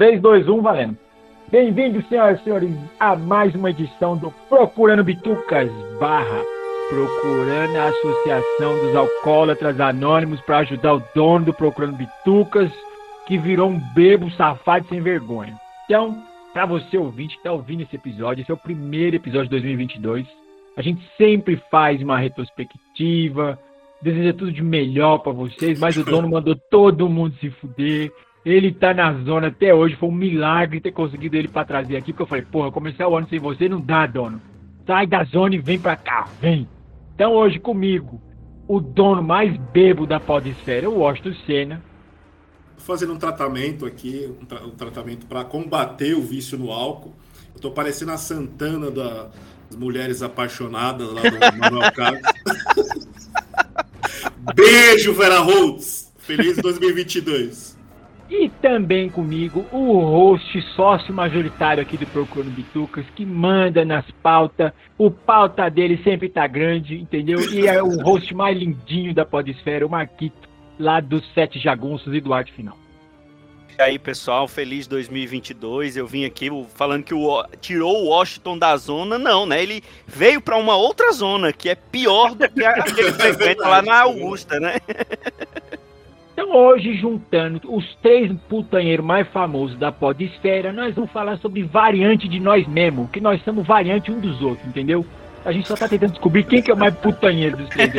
3, 2, 1, valendo. Bem-vindos, senhoras e senhores, a mais uma edição do Procurando Bitucas barra Procurando a Associação dos Alcoólatras Anônimos para ajudar o dono do Procurando Bitucas, que virou um bebo safado sem vergonha. Então, para você ouvinte que está ouvindo esse episódio, esse é o primeiro episódio de 2022. A gente sempre faz uma retrospectiva, deseja tudo de melhor para vocês, mas o dono mandou todo mundo se fuder. Ele tá na zona até hoje. Foi um milagre ter conseguido ele para trazer aqui. Porque eu falei, porra, começar o ano sem você não dá, dono. Sai da zona e vem pra cá, vem. Então hoje comigo, o dono mais bebo da podesfera, o Washington Senna. Fazendo um tratamento aqui, um, tra um tratamento para combater o vício no álcool. Eu tô parecendo a Santana da, das mulheres apaixonadas lá do Manuel Carlos. Beijo, Vera Holtz! Feliz 2022! E também comigo o host sócio majoritário aqui do Procurando Bitucas, que manda nas pautas. O pauta dele sempre tá grande, entendeu? E é o host mais lindinho da Podesfera, o Marquito, lá dos Sete Jagunços e do Arte Final. E aí, pessoal, feliz 2022. Eu vim aqui falando que o tirou o Washington da zona, não, né? Ele veio para uma outra zona que é pior do que a que ele frequenta lá na Augusta, né? Então hoje, juntando os três putanheiros mais famosos da podesfera, nós vamos falar sobre variante de nós mesmos, que nós somos variante um dos outros, entendeu? A gente só tá tentando descobrir quem que é o mais putanheiro dos três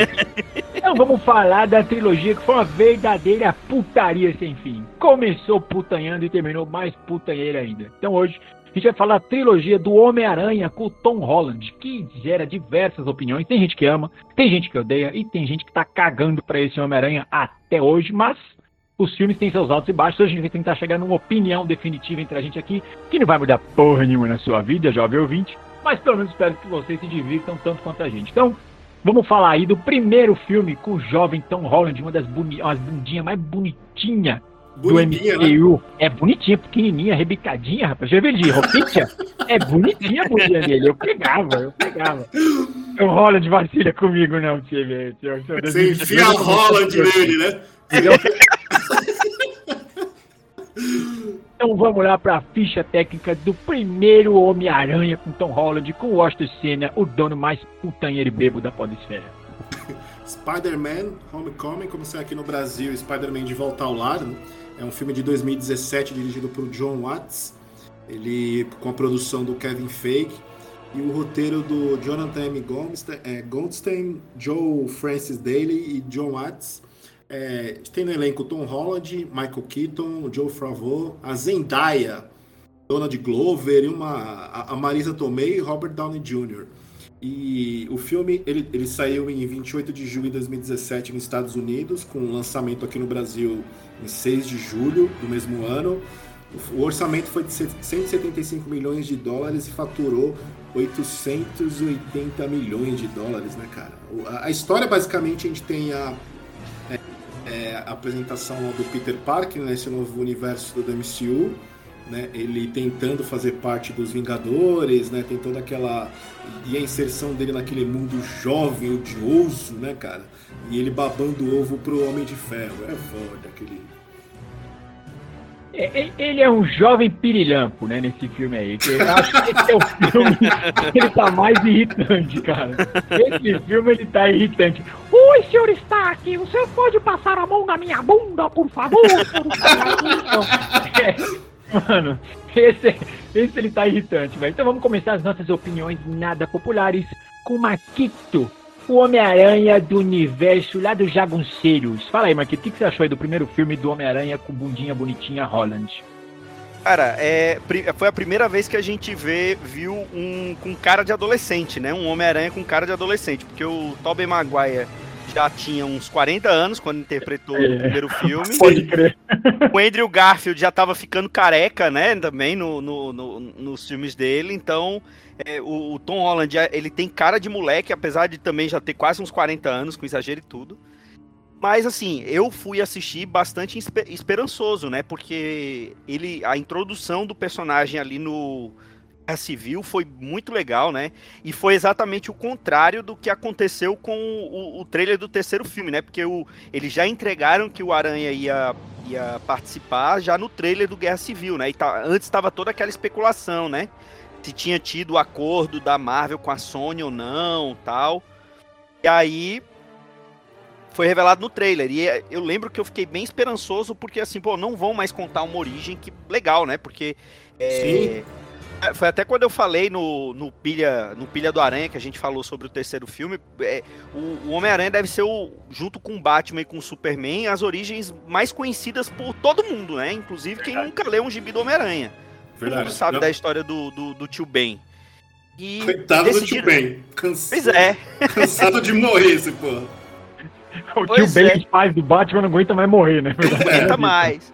Então vamos falar da trilogia que foi uma verdadeira putaria sem fim. Começou putanhando e terminou mais putanheiro ainda. Então hoje a gente vai falar da trilogia do Homem-Aranha com o Tom Holland, que gera diversas opiniões. Tem gente que ama, tem gente que odeia e tem gente que tá cagando pra esse Homem-Aranha até hoje, mas os filmes têm seus altos e baixos. Hoje a gente vai tentar chegar numa opinião definitiva entre a gente aqui, que não vai mudar porra nenhuma na sua vida, jovem ouvinte, mas pelo menos espero que vocês se divirtam tanto quanto a gente. Então, vamos falar aí do primeiro filme com o jovem Tom Holland, uma das bundinhas mais bonitinhas do MCU. Né? É bonitinha, pequenininha, rebicadinha, rapaz. Já de roupinha? é bonitinha a bundinha dele. Eu pegava, eu pegava. O Holland vacila comigo, não, time. Você enfia a Holland nele, né? Então vamos lá para a ficha técnica do primeiro Homem-Aranha com Tom Holland, com Washington Senna, o dono mais putanheiro e bebo da podesfera. Spider-Man Homecoming, como sai aqui no Brasil, Spider-Man de Volta ao Lar, né? É um filme de 2017 dirigido por John Watts, ele com a produção do Kevin Feige e o roteiro do Jonathan M. é, Goldstein, Joe Francis Daly e John Watts. É, tem no elenco Tom Holland, Michael Keaton, Joe Favreau, a Zendaya, Donald Glover e uma, a Marisa Tomei e Robert Downey Jr. E o filme ele, ele saiu em 28 de julho de 2017 nos Estados Unidos, com lançamento aqui no Brasil em 6 de julho do mesmo ano. O orçamento foi de 175 milhões de dólares e faturou 880 milhões de dólares, né, cara? A, história, basicamente, a gente tem a, é, é, a apresentação do Peter Parker nesse novo universo do MCU, né? Ele tentando fazer parte dos Vingadores, né? Tem toda aquela e a inserção dele naquele mundo jovem, odioso, né, cara? E ele babando ovo pro Homem de Ferro. É foda aquele é, ele é um jovem pirilampo, né, nesse filme aí. Eu acho que esse é o filme que ele tá mais irritante, cara. Esse filme ele tá irritante. Oi, senhor Stark, você pode passar a mão na minha bunda, por favor? É, mano, esse, esse ele tá irritante, velho. Então vamos começar as nossas opiniões nada populares com Maquito. o Homem-Aranha do universo lá dos Jagunceiros. Fala aí, Marquinhos, o que, que você achou aí do primeiro filme do Homem-Aranha com bundinha bonitinha Holland? Cara, é, foi a primeira vez que a gente vê, viu um com cara de adolescente, né? Um Homem-Aranha com cara de adolescente, porque o Tobey Maguire já tinha uns 40 anos quando interpretou é. o primeiro filme. Pode crer. O Andrew Garfield já tava ficando careca, né? Também no, no, no nos filmes dele. Então, é, o, o, Tom Holland, ele tem cara de moleque, apesar de também já ter quase uns 40 anos, com exagero e tudo. Mas assim, eu fui assistir bastante esperançoso, né? Porque ele, a introdução do personagem ali no Civil foi muito legal, né? E foi exatamente o contrário do que aconteceu com o, o trailer do terceiro filme, né? Porque o, eles já entregaram que o Aranha ia, ia participar já no trailer do Guerra Civil, né? E tá, antes estava toda aquela especulação, né? Se tinha tido o acordo da Marvel com a Sony ou não, tal. E aí foi revelado no trailer. E é, eu lembro que eu fiquei bem esperançoso, porque assim, pô, não vão mais contar uma origem que legal, né? Porque. É, é, foi até quando eu falei no, no, Pilha, no Pilha do Aranha, que a gente falou sobre o terceiro filme. É, o, o Homem-Aranha deve ser, o, junto com o Batman e com o Superman, as origens mais conhecidas por todo mundo, né? Inclusive quem nunca leu um gibi do Homem-Aranha. Todo mundo sabe não. da história do, do, do tio Ben. E Coitado decidiram... do tio Ben. Cansa... Pois é. Cansado de morrer esse porra. O pois tio é. Ben, pais do Batman, não aguenta mais morrer, né? Não aguenta mais.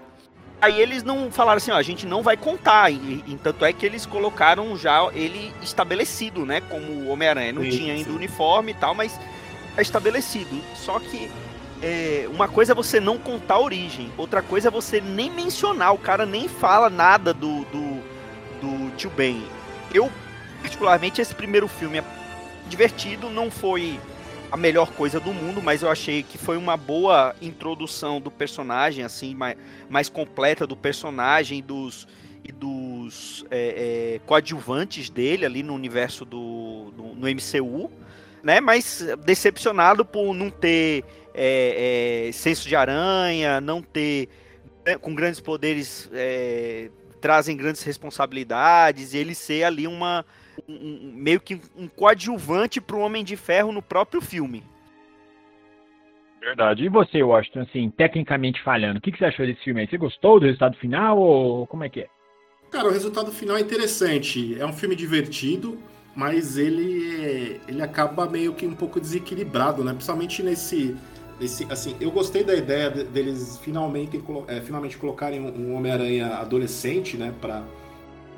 Aí eles não falaram assim, ó, a gente não vai contar. E, e, tanto é que eles colocaram já ele estabelecido, né? Como Homem-Aranha. Não sim, tinha ainda sim. uniforme e tal, mas é estabelecido. Só que é, uma coisa é você não contar a origem, outra coisa é você nem mencionar, o cara nem fala nada do, do, do tio Ben. Eu, particularmente, esse primeiro filme é divertido, não foi a melhor coisa do mundo, mas eu achei que foi uma boa introdução do personagem, assim, mais, mais completa do personagem dos, e dos é, é, coadjuvantes dele ali no universo do, do no MCU, né? Mas decepcionado por não ter é, é, senso de aranha, não ter né, com grandes poderes é, trazem grandes responsabilidades, e ele ser ali uma um, meio que um coadjuvante para o Homem de Ferro no próprio filme. Verdade. E você, Washington, assim, tecnicamente falhando, o que, que você achou desse filme aí? Você gostou do resultado final ou como é que é? Cara, o resultado final é interessante. É um filme divertido, mas ele, ele acaba meio que um pouco desequilibrado, né? Principalmente nesse. nesse assim, eu gostei da ideia deles finalmente, é, finalmente colocarem um Homem-Aranha adolescente, né? Pra,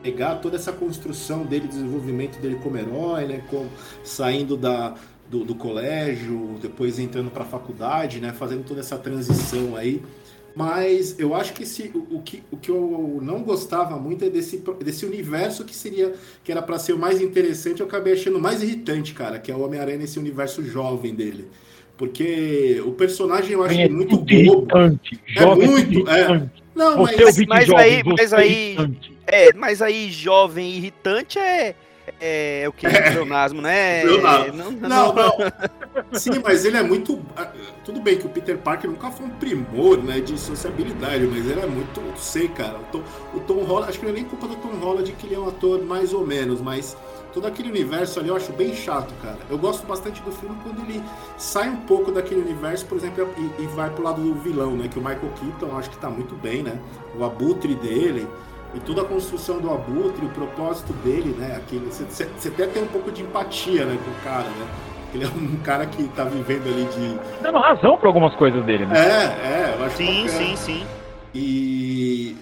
pegar toda essa construção dele, desenvolvimento dele como herói, né, com, saindo da, do, do colégio, depois entrando para a faculdade, né, fazendo toda essa transição aí. Mas eu acho que esse, o, o, que, o que eu não gostava muito é desse, desse universo que seria que era para ser o mais interessante, eu acabei achando mais irritante, cara, que é o Homem-Aranha nesse universo jovem dele. Porque o personagem eu acho é muito bobo. Irritante, é muito, é. Não, mas, mas, jovem, aí, mas aí, é, mas aí jovem irritante é é o que é pleonasmo, né? Não, não, não, Sim, mas ele é muito. Ah, tudo bem que o Peter Parker nunca foi um primor, né, de sociabilidade, mas ele é muito, não sei, cara. O Tom, o Tom Holland, acho que não é nem culpa do Tom Holland que ele é um ator mais ou menos, mas todo aquele universo ali eu acho bem chato, cara. Eu gosto bastante do filme quando ele sai um pouco daquele universo, por exemplo, e, e vai pro lado do vilão, né? Que o Michael Keaton acho que tá muito bem, né? O abutre dele e toda a construção do abutre, o propósito dele, né? Você até tem um pouco de empatia, né, com o cara, né? Ele é um cara que tá vivendo ali de. Dando razão para algumas coisas dele, né? É, é, eu acho Sim, bacana. sim, sim. E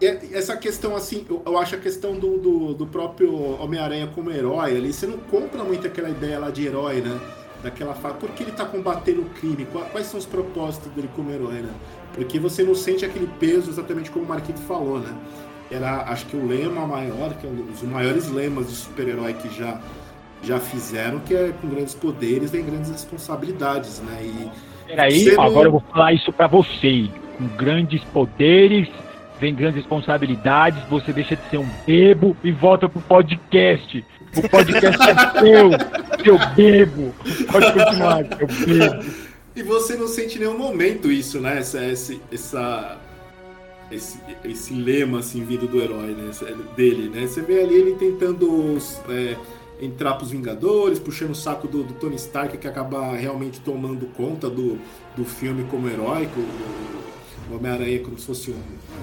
essa questão, assim, eu, acho a questão do, do, do próprio Homem-Aranha como herói ali, você não compra muito aquela ideia lá de herói, né? Daquela fala, por que ele tá combatendo o crime? Quais são os propósitos dele como herói, né? Porque você não sente aquele peso exatamente como o Marquito falou, né? Era, acho que o lema maior, que é um dos maiores lemas de super-herói que já, já fizeram, que é com grandes poderes vem grandes responsabilidades, né? E Peraí, não... agora eu vou falar isso para você. Com grandes poderes vem grandes responsabilidades, você deixa de ser um bebo e volta pro podcast. O podcast é seu, seu bebo. Pode continuar, seu bebo. E você não sente em nenhum momento isso, né? Essa, essa, essa esse, esse lema assim vindo do herói, né? Dele, né? Você vê ali ele tentando é, entrar pros Vingadores, puxando o saco do, do Tony Stark, que acaba realmente tomando conta do, do filme como heróico. O Homem-Aranha como se fosse um.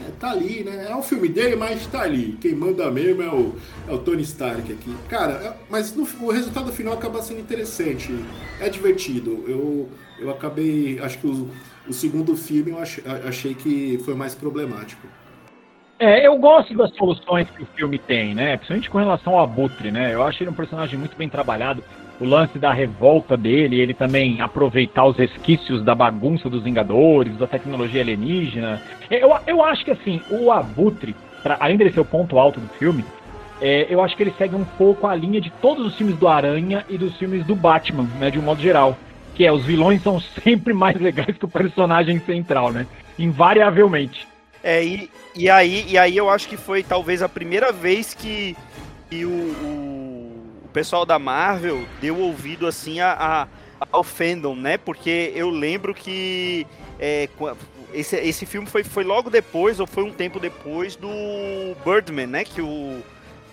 É, tá ali, né? É o filme dele, mas tá ali. Quem manda mesmo é o, é o Tony Stark aqui. Cara, é, mas no, o resultado final acaba sendo interessante. É divertido. Eu, eu acabei. Acho que o, o segundo filme eu achei, achei que foi mais problemático. É, eu gosto das soluções que o filme tem, né? Principalmente com relação ao Abutre, né? Eu acho ele um personagem muito bem trabalhado. O lance da revolta dele, ele também aproveitar os resquícios da bagunça dos Vingadores, da tecnologia alienígena. Eu, eu acho que, assim, o Abutre, pra, além dele ser o ponto alto do filme, é, eu acho que ele segue um pouco a linha de todos os filmes do Aranha e dos filmes do Batman, né? De um modo geral. Que é, os vilões são sempre mais legais que o personagem central, né? Invariavelmente. É, e, e, aí, e aí eu acho que foi talvez a primeira vez que, que o, o, pessoal da Marvel deu ouvido assim a, a, ao fandom, né? Porque eu lembro que é, esse, esse filme foi, foi logo depois, ou foi um tempo depois do Birdman, né? Que o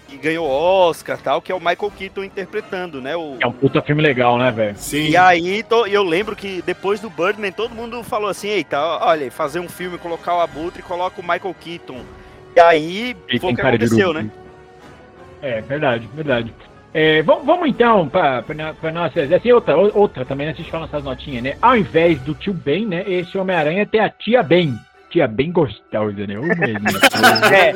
que ganhou Oscar tal, que é o Michael Keaton interpretando, né? O... É um puta filme legal, né, velho? Sim. E aí tô, eu lembro que depois do Birdman, todo mundo falou assim, eita, olha, fazer um filme, colocar o Abutre e coloca o Michael Keaton. E aí Ele foi o que aconteceu, né? É, verdade, verdade. É, vamos, vamos, então para nossa. Assim, outra, outra também, antes de falar nossas notinhas, né? Ao invés do tio Ben, né? Esse Homem-Aranha tem a tia Ben tia bem gostosa, né? é.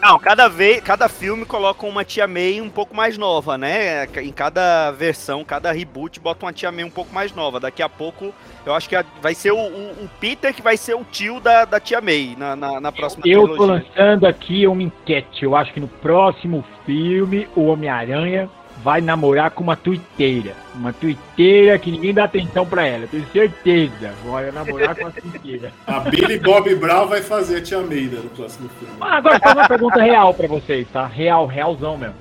Não, cada vez, cada filme coloca uma tia May um pouco mais nova, né? Em cada versão, cada reboot bota uma tia May um pouco mais nova. Daqui a pouco, eu acho que vai ser o, o, o Peter que vai ser o tio da, da tia May na, na, na próxima Eu trilogia. tô lançando aqui uma enquete. Eu acho que no próximo filme, o Homem-Aranha vai namorar com uma tuiteira. Uma tuiteira que ninguém dá atenção pra ela, tenho certeza. Vai namorar com uma tuiteira. A Billy Bob Brown vai fazer a Tia Meida no próximo filme. Ah, agora fazer uma pergunta real pra vocês, tá? Real, realzão mesmo.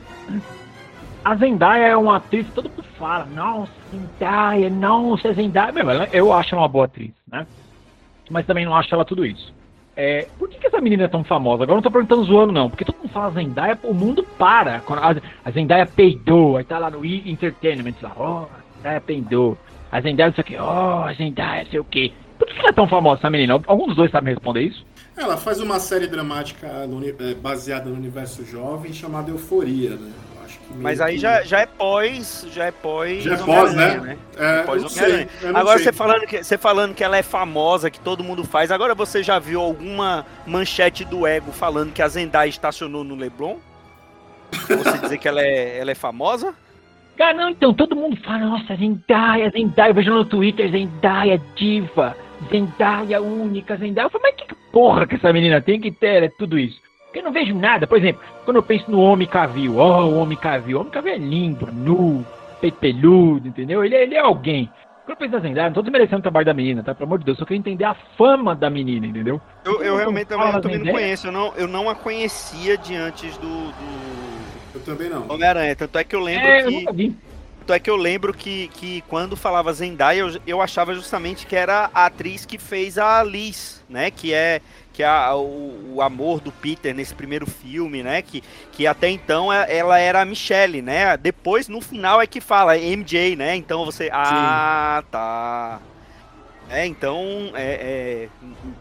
A Zendaya é uma atriz que todo mundo fala, nossa, Zendaya, nossa, Zendaya. Meu, eu acho ela uma boa atriz, né? Mas também não acho ela tudo isso. É, por que, que, essa menina é tão famosa? Agora não tô perguntando zoando, não. Porque todo mundo fala Zendaya, o mundo para. A, a Zendaya peidou, aí tá lá no e Entertainment, lá, ó, oh, a Zendaya peidou. A Zendaya não sei o que, ó, oh, a Zendaya sei o que. Por que, que ela é tão famosa, essa menina? Algum dos dois sabe responder isso? Ela faz uma série dramática no, é, baseada no universo jovem chamada Euforia, né? Mas aí que... já, já é pós, já é pós. Já é pós, né? né? É, pós não sei, agora você falando que você falando que ela é famosa, que todo mundo faz. Agora você já viu alguma manchete do Ego falando que a Zendaya estacionou no Leblon? você dizer que ela é, ela é famosa? Cara, não, então todo mundo fala, nossa, Zendaya, Zendaya, eu vejo no Twitter, Zendaya diva, Zendaya única, Zendaya. Eu falei, mas que porra que essa menina tem que ter é tudo isso? Porque eu não vejo nada. Por exemplo, quando eu penso no Homem Cavil, ó, oh, o Homem Cavil. O Homem Cavil é lindo, nu, peito peludo, entendeu? Ele, é, ele é alguém. Quando eu penso na Zendaya, não tô desmerecendo o trabalho da menina, tá? Pelo amor de Deus, só quero entender a fama da menina, entendeu? Eu, eu realmente também, eu também não conheço, eu não, eu não a conhecia de antes do, do... Eu também não. Homem-Aranha, tanto é que eu lembro é, que... Eu tanto é que eu lembro que, que quando falava Zendaya, eu, eu achava justamente que era a atriz que fez a Liz, né? Que é que é a, o, o, amor do Peter nesse primeiro filme, né? Que, que até então é, ela era a Michelle, né? Depois, no final, é que fala MJ, né? Então você. Ah, Sim. tá. É, então, é, é,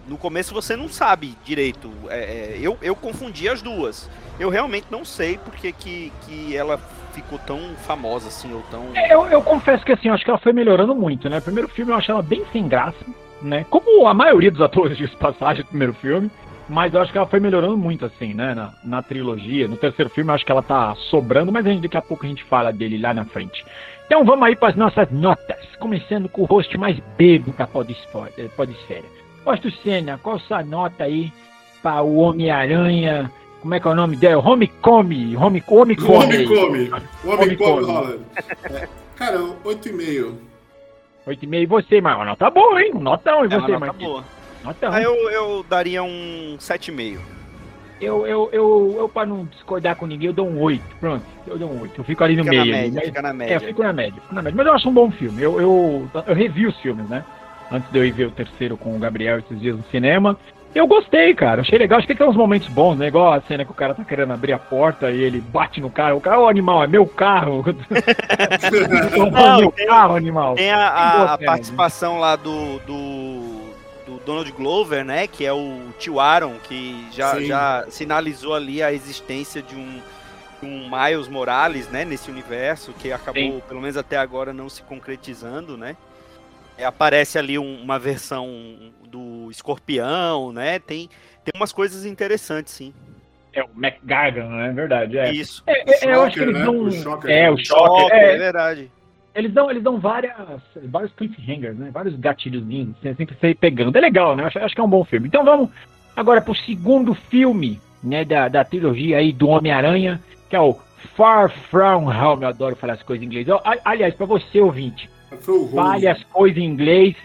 no começo você não sabe direito. É, é, eu, eu confundi as duas. Eu realmente não sei porque que, que ela ficou tão famosa assim, ou tão. É, eu, eu confesso que assim, eu acho que ela foi melhorando muito, né? O primeiro filme eu achei ela bem sem graça né? Como a maioria dos atores de passagem do primeiro filme. Mas eu acho que ela foi melhorando muito, assim, né? Na, na trilogia. No terceiro filme eu acho que ela tá sobrando, mas a gente, daqui a pouco a gente fala dele lá na frente. Então vamos aí para as nossas notas. Começando com o host mais bebo da podesfera. podesfera. Posto Senna, qual sua nota aí para o Homem-Aranha? Como é que é o nome dele? Homecome. Home, Homecome. Homecome. Homecome, Holland. É, cara, 8,5. 8,5 e você, mas uma nota boa, hein? Um notão e é você, nota boa. Notão. Aí eu, eu daria um 7,5. Eu, eu, eu, eu, pra não discordar com ninguém, eu dou um 8. Pronto, eu dou um 8. Eu fico ali no fica meio. Na média, ali, fica na média. É, eu fico na média, fico na média. Mas eu acho um bom filme. Eu, eu, eu revi os filmes, né? Antes de eu ir ver o terceiro com o Gabriel esses dias no cinema. Eu gostei, cara. Achei legal. Acho que tem uns momentos bons, né? Igual a cena que o cara tá querendo abrir a porta e ele bate no carro. O cara, o animal, é meu carro. Não, meu tem, carro, animal. Tem a, a, a participação lá do, do, do, Donald Glover, né? Que é o tio Aaron, que já, já sinalizou ali a existência de um, um Miles Morales, né? Nesse universo, que acabou, Sim. pelo menos até agora, não se concretizando, né? É, aparece ali um, uma versão do escorpião, né? Tem, tem umas coisas interessantes, sim. É o McGargan, né? É verdade. É. Isso. É, é, Shocker, eu acho que eles né? dão. O Shocker, é, o Shocker. É, é, verdade. Eles dão, eles dão várias, vários cliffhangers, né? Vários gatilhozinhos, sempre sair pegando. É legal, né? Eu acho, acho que é um bom filme. Então vamos agora pro segundo filme, né? Da, da trilogia aí do Homem-Aranha, que é o Far From Home. Eu adoro falar as coisas em inglês. Aliás, para você, ouvinte, Fale as coisas em inglês,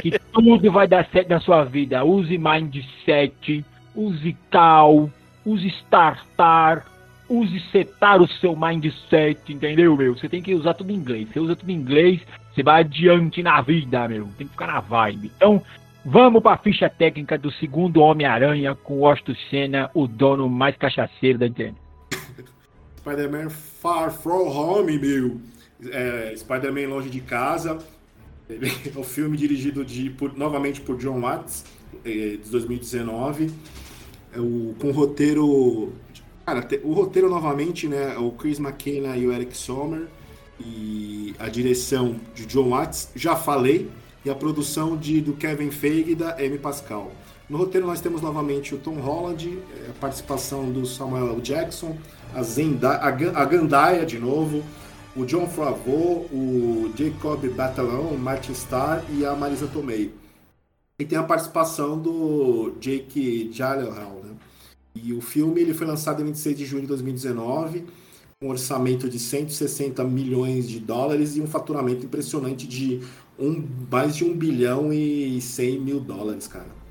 que tudo vai dar certo na sua vida. Use mindset, use cal, use startar, use setar o seu mindset, entendeu, meu? Você tem que usar tudo em inglês. Você usa tudo em inglês, você vai adiante na vida, meu. Tem que ficar na vibe. Então, vamos para a ficha técnica do segundo Homem-Aranha com Washington Senna, o dono mais cachaceiro da internet. Spider-Man Far From Home, meu é, Spider-Man Longe de Casa. é o filme dirigido de, por, novamente por John Watts, é, de 2019. É o, com roteiro. Cara, o roteiro novamente, né? O Chris McKenna e o Eric Sommer. E a direção de John Watts, já falei. E a produção de, do Kevin Feige e da Amy Pascal. No roteiro nós temos novamente o Tom Holland, é, a participação do Samuel L. Jackson, a, Zendaya, a, a Gandaia de novo, o John Favreau, o Jacob Batalon, o Martin Starr e a Marisa Tomei. E tem a participação do Jake Gyllenhaal, né? E o filme ele foi lançado em 26 de junho de 2019, com um orçamento de 160 milhões de dólares e um faturamento impressionante de um, mais de 1 bilhão e 100 mil dólares, cara.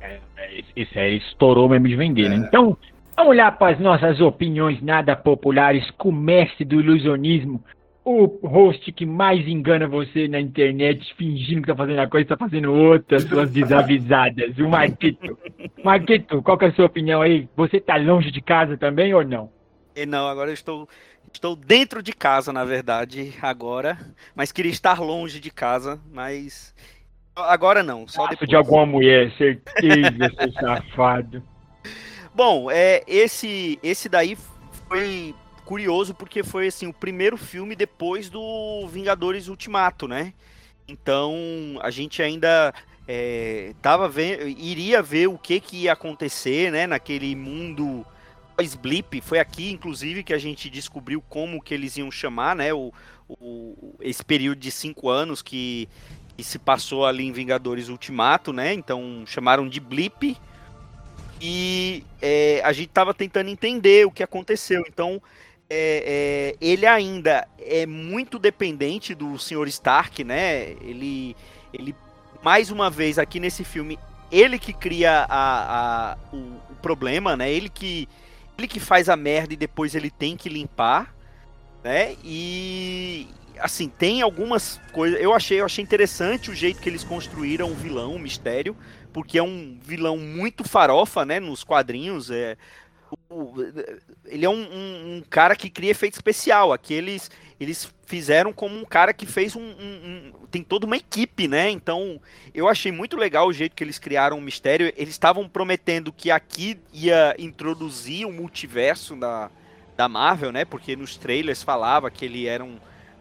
É, é isso aí estourou mesmo de vender, né? é. né? Então, olhar para as nossas opiniões nada populares com o mestre do ilusionismo, o host que mais engana você na internet, fingindo que está fazendo a coisa, está fazendo outra, suas desavisadas, o Marquito. Marquito, qual que é a sua opinião aí? Você está longe de casa também ou não? Não, agora eu estou, estou dentro de casa, na verdade, agora, mas queria estar longe de casa, mas agora não, só depois. de alguma mulher, certeza, seu safado. Bom, é, esse, esse daí foi curioso porque foi assim o primeiro filme depois do Vingadores Ultimato, né? Então a gente ainda é, tava vendo, iria ver o que que ia acontecer, né? Naquele mundo pós-blip. Foi aqui, inclusive, que a gente descobriu como que eles iam chamar, né? O, o esse período de cinco anos que, que se passou ali em Vingadores Ultimato, né? Então chamaram de blip e é, a gente estava tentando entender o que aconteceu. Então, é, é, ele ainda é muito dependente do Sr. Stark, né? Ele, ele, mais uma vez, aqui nesse filme, ele que cria a, a, o, o, problema, né? Ele que, ele que faz a merda e depois ele tem que limpar, né? E assim, tem algumas coisas. Eu achei, eu achei interessante o jeito que eles construíram o vilão, o mistério porque é um vilão muito farofa, né, nos quadrinhos, é, o, ele é um, um, um, cara que cria efeito especial, aqui eles, fizeram como um cara que fez um, um, tem toda uma equipe, né, então eu achei muito legal o jeito que eles criaram o mistério, eles estavam prometendo que aqui ia introduzir o multiverso da, da Marvel, né, porque nos trailers falava que ele era um,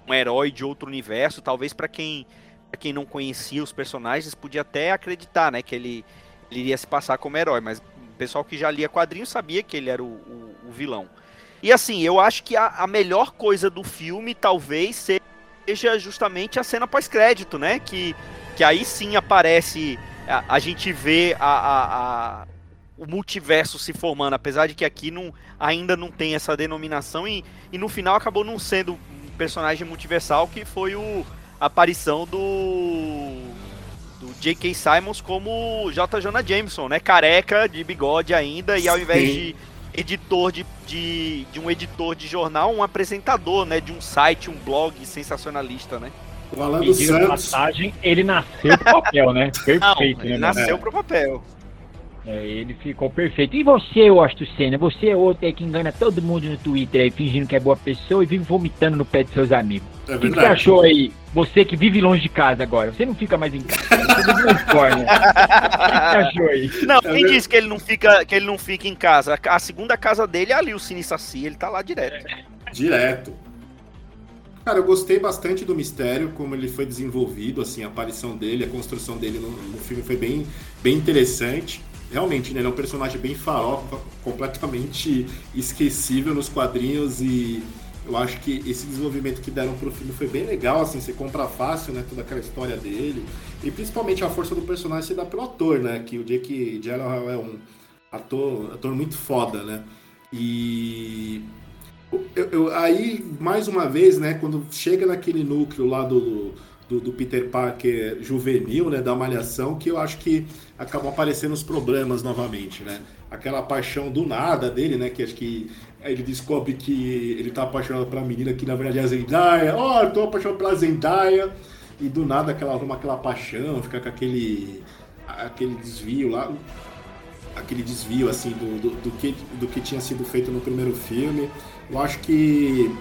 um herói de outro universo, talvez para quem quem não conhecia os personagens, podia até acreditar, né, que ele, ele iria se passar como herói, mas o pessoal que já lia quadrinhos sabia que ele era o, o, o vilão. E assim, eu acho que a, a, melhor coisa do filme talvez seja justamente a cena pós-crédito, né? Que, que aí sim aparece, a, a gente vê a, a, o multiverso se formando, apesar de que aqui não, ainda não tem essa denominação e, e no final acabou não sendo um personagem multiversal que foi o, aparição do do J.K. Simons como J. Jonah Jameson, né? Careca, de bigode ainda, e ao invés Sim. de editor de, de, de, um editor de jornal, um apresentador, né? De um site, um blog sensacionalista, né? O Alan dos Santos. Passagem, ele nasceu pro papel, né? Perfeito, Não, ele né? Nasceu pro papel. É, ele ficou perfeito. E você, Washington Senna? Você é outro aí que engana todo mundo no Twitter aí, fingindo que é boa pessoa e vive vomitando no pé de seus amigos. É o que, que você achou aí? Você que vive longe de casa agora. Você não fica mais em casa. Você vive na Escórnia. o que você achou aí? Não, quem é disse que ele não, fica, que ele não fica em casa? A segunda casa dele é ali, o Cine Saci. Ele tá lá direto. Direto. Cara, eu gostei bastante do mistério, como ele foi desenvolvido, assim, a aparição dele, a construção dele no, no filme foi bem, bem interessante realmente, né, ele é um personagem bem farofa, completamente esquecível nos quadrinhos e eu acho que esse desenvolvimento que deram pro filme foi bem legal, assim, você compra fácil, né, toda aquela história dele. E principalmente a força do personagem se dá pelo ator, né, que o Jake Gyllenhaal é um ator, ator muito foda, né, e eu, eu, aí, mais uma vez, né, quando chega naquele núcleo lá do do, do, Peter Parker juvenil, né, da malhação, que eu acho que acabam aparecendo os problemas novamente, né? Aquela paixão do nada dele, né, que acho que ele descobre que ele tá apaixonado pela menina que na verdade é a Zendaya. Oh, tô apaixonado pela Zendaya. E do nada aquela arruma aquela paixão, fica com aquele aquele desvio lá, aquele desvio assim do, do, do que do que tinha sido feito no primeiro filme. Eu acho que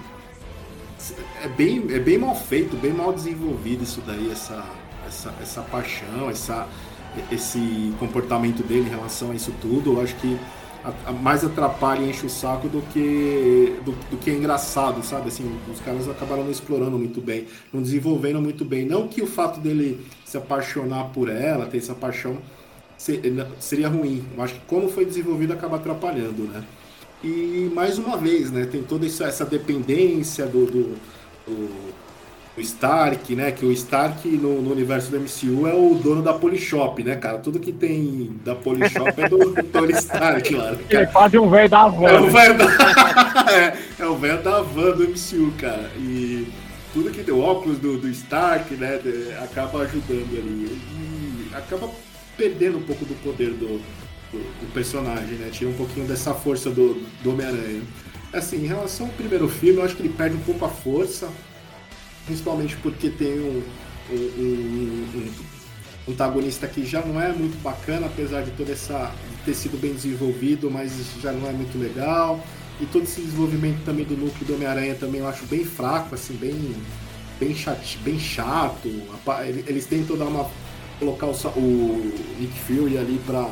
é bem, é bem mal feito, bem mal desenvolvido isso daí, essa, essa, essa paixão, essa, esse comportamento dele em relação a isso tudo. Eu acho que a, a mais atrapalha e enche o saco do que, do, do, que é engraçado, sabe? Assim, os caras acabaram não explorando muito bem, não desenvolvendo muito bem. Não que o fato dele se apaixonar por ela, ter essa paixão, seria ruim. Eu acho que como foi desenvolvido acaba atrapalhando, né? E mais uma vez, né, tem toda essa dependência do, do, do, do Stark, né? Que o Stark no, no, universo do MCU é o dono da Polishop, né, cara? Tudo que tem da Polishop é do, Tony Stark lá. Né, Ele é quase um velho da van. É o velho da... é, é o velho da van do MCU, cara. E tudo que tem o óculos do, do Stark, né, acaba ajudando ali. E acaba perdendo um pouco do poder do, do, do personagem, né? Tira um pouquinho dessa força do, do Homem-Aranha. Assim, em relação ao primeiro filme, eu acho que ele perde um pouco a força, principalmente porque tem um, um, um, um antagonista que já não é muito bacana, apesar de toda essa de ter sido bem desenvolvido, mas já não é muito legal. E todo esse desenvolvimento também do núcleo do Homem-Aranha também eu acho bem fraco, assim, bem bem chato, bem chato. Eles tentam dar uma colocar o, o Nick Fury ali para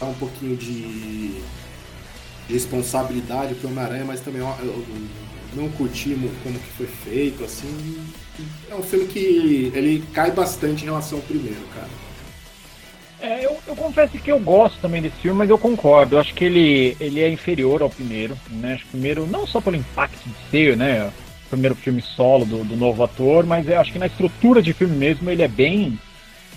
dar um pouquinho de responsabilidade pro Homem-Aranha, mas também eu, eu, não curti como que foi feito, assim. É um filme que ele cai bastante em relação ao primeiro, cara. É, eu, eu, confesso que eu gosto também desse filme, mas eu concordo. Eu acho que ele, ele é inferior ao primeiro, né? Acho que o primeiro, não só pelo impacto de ser, né? O primeiro filme solo do, do novo ator, mas eu acho que na estrutura de filme mesmo ele é bem.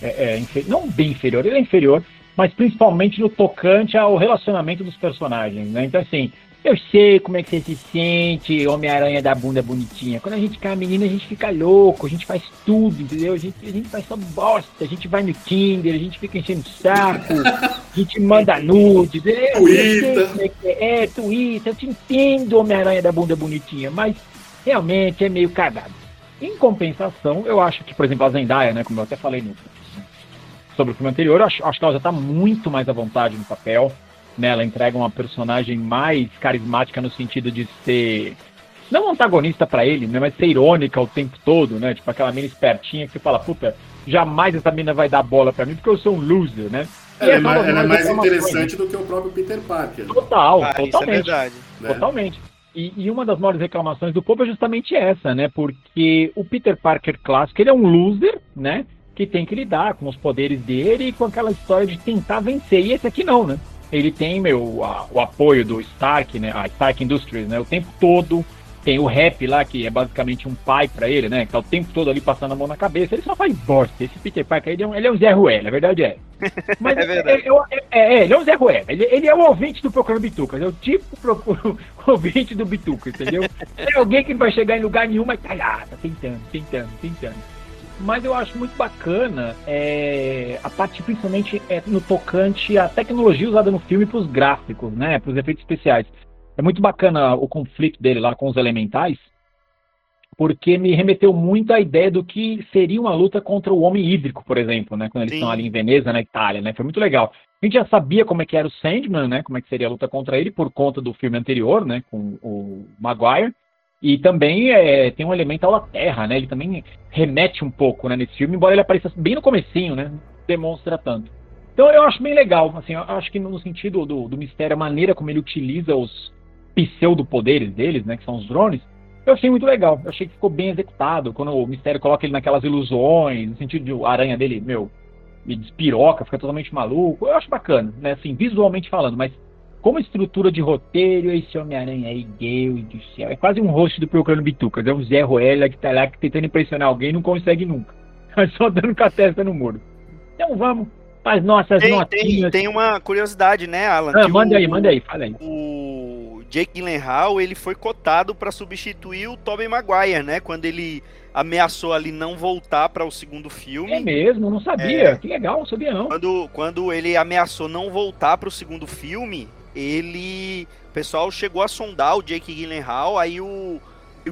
É, é, não bem inferior, ele é inferior, mas principalmente no tocante ao relacionamento dos personagens, né? Então, assim, eu sei como é que você se sente, Homem-Aranha da bunda bonitinha. Quando a gente fica menina, a gente fica louco, a gente faz tudo, entendeu? A gente, a gente faz só bosta, a gente vai no Tinder, a gente fica enchendo o saco, a gente manda nudes, eu, Twitter. como é que é, é, Twitter, eu te entendo, Homem-Aranha da bunda bonitinha, mas realmente é meio cagado. Em compensação, eu acho que, por exemplo, a Zendaya, né, como eu até falei no, sobre o filme anterior, acho, acho que ela já está muito mais à vontade no papel. Né? Ela entrega uma personagem mais carismática no sentido de ser. Não antagonista para ele, né? Mas ser irônica o tempo todo, né? Tipo aquela mina espertinha que você fala, puta, jamais essa mina vai dar bola para mim porque eu sou um loser, né? Ela, é, mais, ela é mais interessante do que o próprio Peter Parker. Total, ah, totalmente. Isso é verdade. Né? Totalmente. E, e, uma das maiores reclamações do povo é justamente essa, né? Porque o Peter Parker clássico, ele é um loser, né? que tem que lidar com os poderes dele e com aquela história de tentar vencer. E esse aqui não, né? Ele tem meu, a, o apoio do Stark, né? A Stark Industries, né? O tempo todo. Tem o rap lá, que é basicamente um pai para ele, né? Que tá o tempo todo ali passando a mão na cabeça. Ele só faz bosta. Esse Peter Parker, ele é um, ele é um Zé Ruela, a verdade é. Mas é, verdade. É, é, é, ele é um Zé Ruela. Ele, ele é o ouvinte do Procurando Bitucas. É o tipo procuro, ouvinte do Bituca, entendeu? É alguém que não vai chegar em lugar nenhum, mas tá lá, tá tentando, tentando, tentando. Mas eu acho muito bacana é, a parte principalmente é, no tocante à tecnologia usada no filme para os gráficos, né, para os efeitos especiais. É muito bacana o conflito dele lá com os elementais, porque me remeteu muito à ideia do que seria uma luta contra o homem hídrico, por exemplo, né, quando eles Sim. estão ali em Veneza, na Itália, né, foi muito legal. A gente já sabia como é que era o Sandman, né? Como é que seria a luta contra ele por conta do filme anterior, né? Com o Maguire. E também é, tem um elemento à terra, né? Ele também remete um pouco né, nesse filme, embora ele apareça bem no comecinho, né? Não demonstra tanto. Então eu acho bem legal, assim, eu acho que no sentido do, do mistério, a maneira como ele utiliza os pseudo-poderes deles, né? Que são os drones, eu achei muito legal. Eu achei que ficou bem executado. Quando o mistério coloca ele naquelas ilusões, no sentido de a aranha dele, meu, me despiroca, fica totalmente maluco. Eu acho bacana, né? Assim, visualmente falando, mas como estrutura de roteiro, esse Homem-Aranha aí, Deus do céu. É quase um host do Procurando Bitucas. É um Zé Ruela que tá lá tentando impressionar alguém e não consegue nunca. Só dando com a testa no muro. Então vamos para as nossas tem, notinhas. Tem, tem uma curiosidade, né, Alan? Ah, manda o, aí, manda aí, fala aí. O Jake Gyllenhaal, ele foi cotado para substituir o Tobey Maguire, né? Quando ele ameaçou ali não voltar para o segundo filme. É mesmo, não sabia. É. Que legal, não sabia não. Quando, quando ele ameaçou não voltar para o segundo filme, ele. O pessoal chegou a sondar o Jake Gyllenhaal, aí o.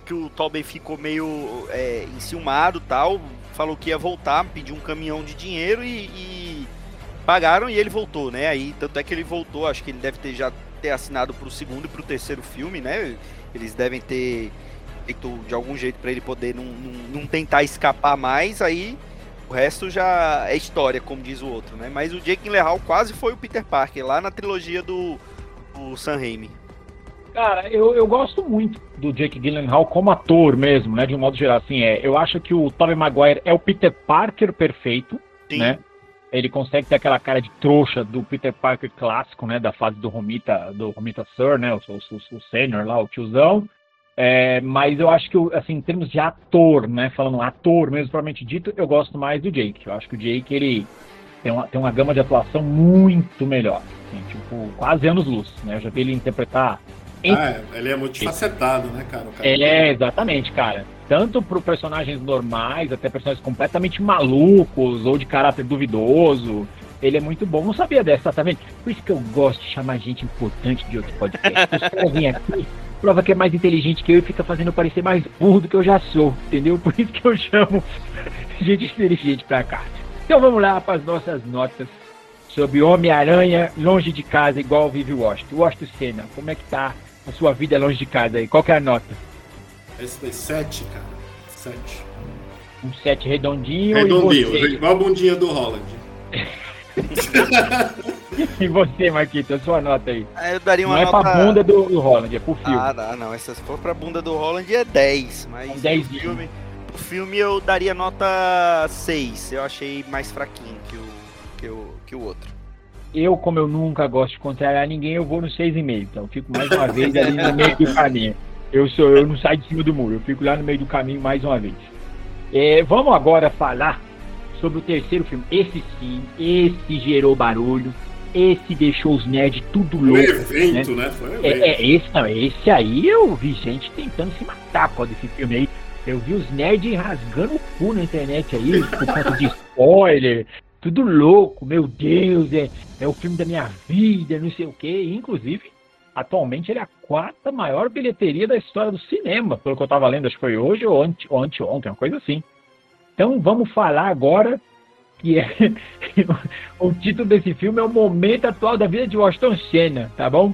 que o Tobey ficou meio é, enciumado tal, falou que ia voltar, pediu um caminhão de dinheiro e, e, pagaram e ele voltou, né? Aí, tanto é que ele voltou, acho que ele deve ter já ter assinado pro segundo e pro terceiro filme, né? Eles devem ter feito de algum jeito para ele poder não, não, não, tentar escapar mais, aí o resto já é história, como diz o outro, né? Mas o Jake Gyllenhaal quase foi o Peter Parker lá na trilogia do, do Sam Raimi. Cara, eu, eu gosto muito do Jake Gyllenhaal como ator mesmo, né? De um modo geral, assim, é. Eu acho que o Tobey Maguire é o Peter Parker perfeito, Sim. né? Ele consegue ter aquela cara de trouxa do Peter Parker clássico, né? Da fase do Romita, do Romita Sir, né? O, o, o, o sênior lá, o tiozão. É, mas eu acho que, assim, em termos de ator, né? Falando ator mesmo, propriamente dito, eu gosto mais do Jake. Eu acho que o Jake, ele tem uma, tem uma gama de atuação muito melhor. Assim, tipo, quase anos-luz, né? Eu já vi ele interpretar... Ah, ele é muito facetado, né, cara? cara? É, exatamente, cara. Tanto para personagens normais, até personagens completamente malucos ou de caráter duvidoso. Ele é muito bom. Não sabia dessa, tá vendo? Por isso que eu gosto de chamar gente importante de outro podcast. Os caras vêm aqui prova que é mais inteligente que eu e fica fazendo parecer mais burro do que eu já sou, entendeu? Por isso que eu chamo gente inteligente pra cá. Então vamos lá para as nossas notas sobre Homem-Aranha longe de casa, igual vive o Washington. Washington Senna, como é que tá a sua vida longe de casa aí? Qual que é a nota? Esse foi 7, cara. 7. Um 7 redondinho. Redondinho, igual a bundinha do Holland. e você, Marquito, a sua nota aí? Ah, eu daria uma não nota... é pra bunda do, do Holland, é pro filme. Ah, não, não. Se for pra bunda do Holland é 10. Mas 10 pro filme, pro filme eu daria nota 6. Eu achei mais fraquinho que o, que o, que o outro. Eu, como eu nunca gosto de contrariar ninguém, eu vou no 6,5. Então eu fico mais uma vez ali no meio do caminho. Eu, sou, eu não saio de cima do muro, eu fico lá no meio do caminho mais uma vez. É, vamos agora falar sobre o terceiro filme. Esse sim, esse gerou barulho, esse deixou os nerds tudo louco. Foi evento, né? né? Foi um é, é, esse, não, esse aí eu vi gente tentando se matar por esse filme aí. Eu vi os nerds rasgando o cu na internet aí, por conta de spoiler, tudo louco, meu Deus, é, é o filme da minha vida, não sei o que. Inclusive, atualmente ele é a quarta maior bilheteria da história do cinema, pelo que eu tava lendo, acho que foi hoje ou, ante, anteontem, uma coisa assim. Então vamos falar agora que é o título desse filme é o momento atual da vida de Washington Senna, tá bom?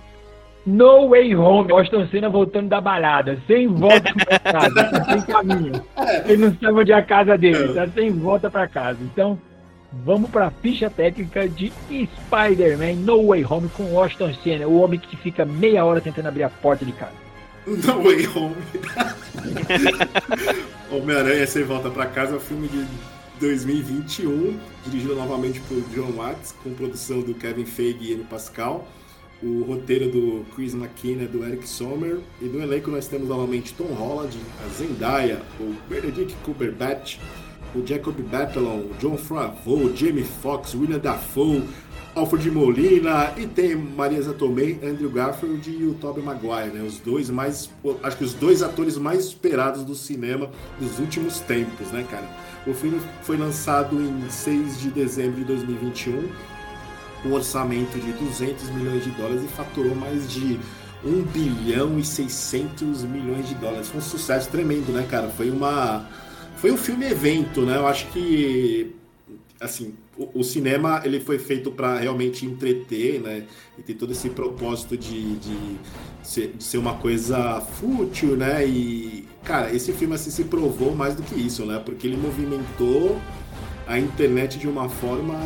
No Way Home, Washington Senna voltando da balada, sem volta para casa, tá sem caminho. Ele não sabe onde é a casa dele, tá sem volta para casa. Então, vamos para a ficha técnica de Spider-Man No Way Home com Washington Senna, o homem que fica meia hora tentando abrir a porta de casa. No Way Home. Homem-Aranha Sem Volta para Casa é um filme de 2021, dirigido novamente por John Watts, com produção do Kevin Feige e Annie Pascal. O roteiro do Chris McKenna, do Eric Sommer. E do elenco nós temos novamente Tom Holland, a Zendaya, o Benedict Cumberbatch, o Jacob Batalon, o John Favreau, Jamie Foxx, William Dafoe, Alfred Molina e tem Marisa Tomei, Andrew Garfield e o Tobey Maguire, né? Os dois mais, acho que os dois atores mais esperados do cinema dos últimos tempos, né, cara? O filme foi lançado em 6 de dezembro de 2021, com um orçamento de 200 milhões de dólares e faturou mais de 1 bilhão e 600 milhões de dólares. Foi um sucesso tremendo, né, cara? Foi uma foi um filme evento, né? Eu acho que assim, o, o, cinema ele foi feito para realmente entreter, né? E ter todo esse propósito de, de, ser, de ser uma coisa fútil, né? E, cara, esse filme assim, se provou mais do que isso, né? Porque ele movimentou a internet de uma forma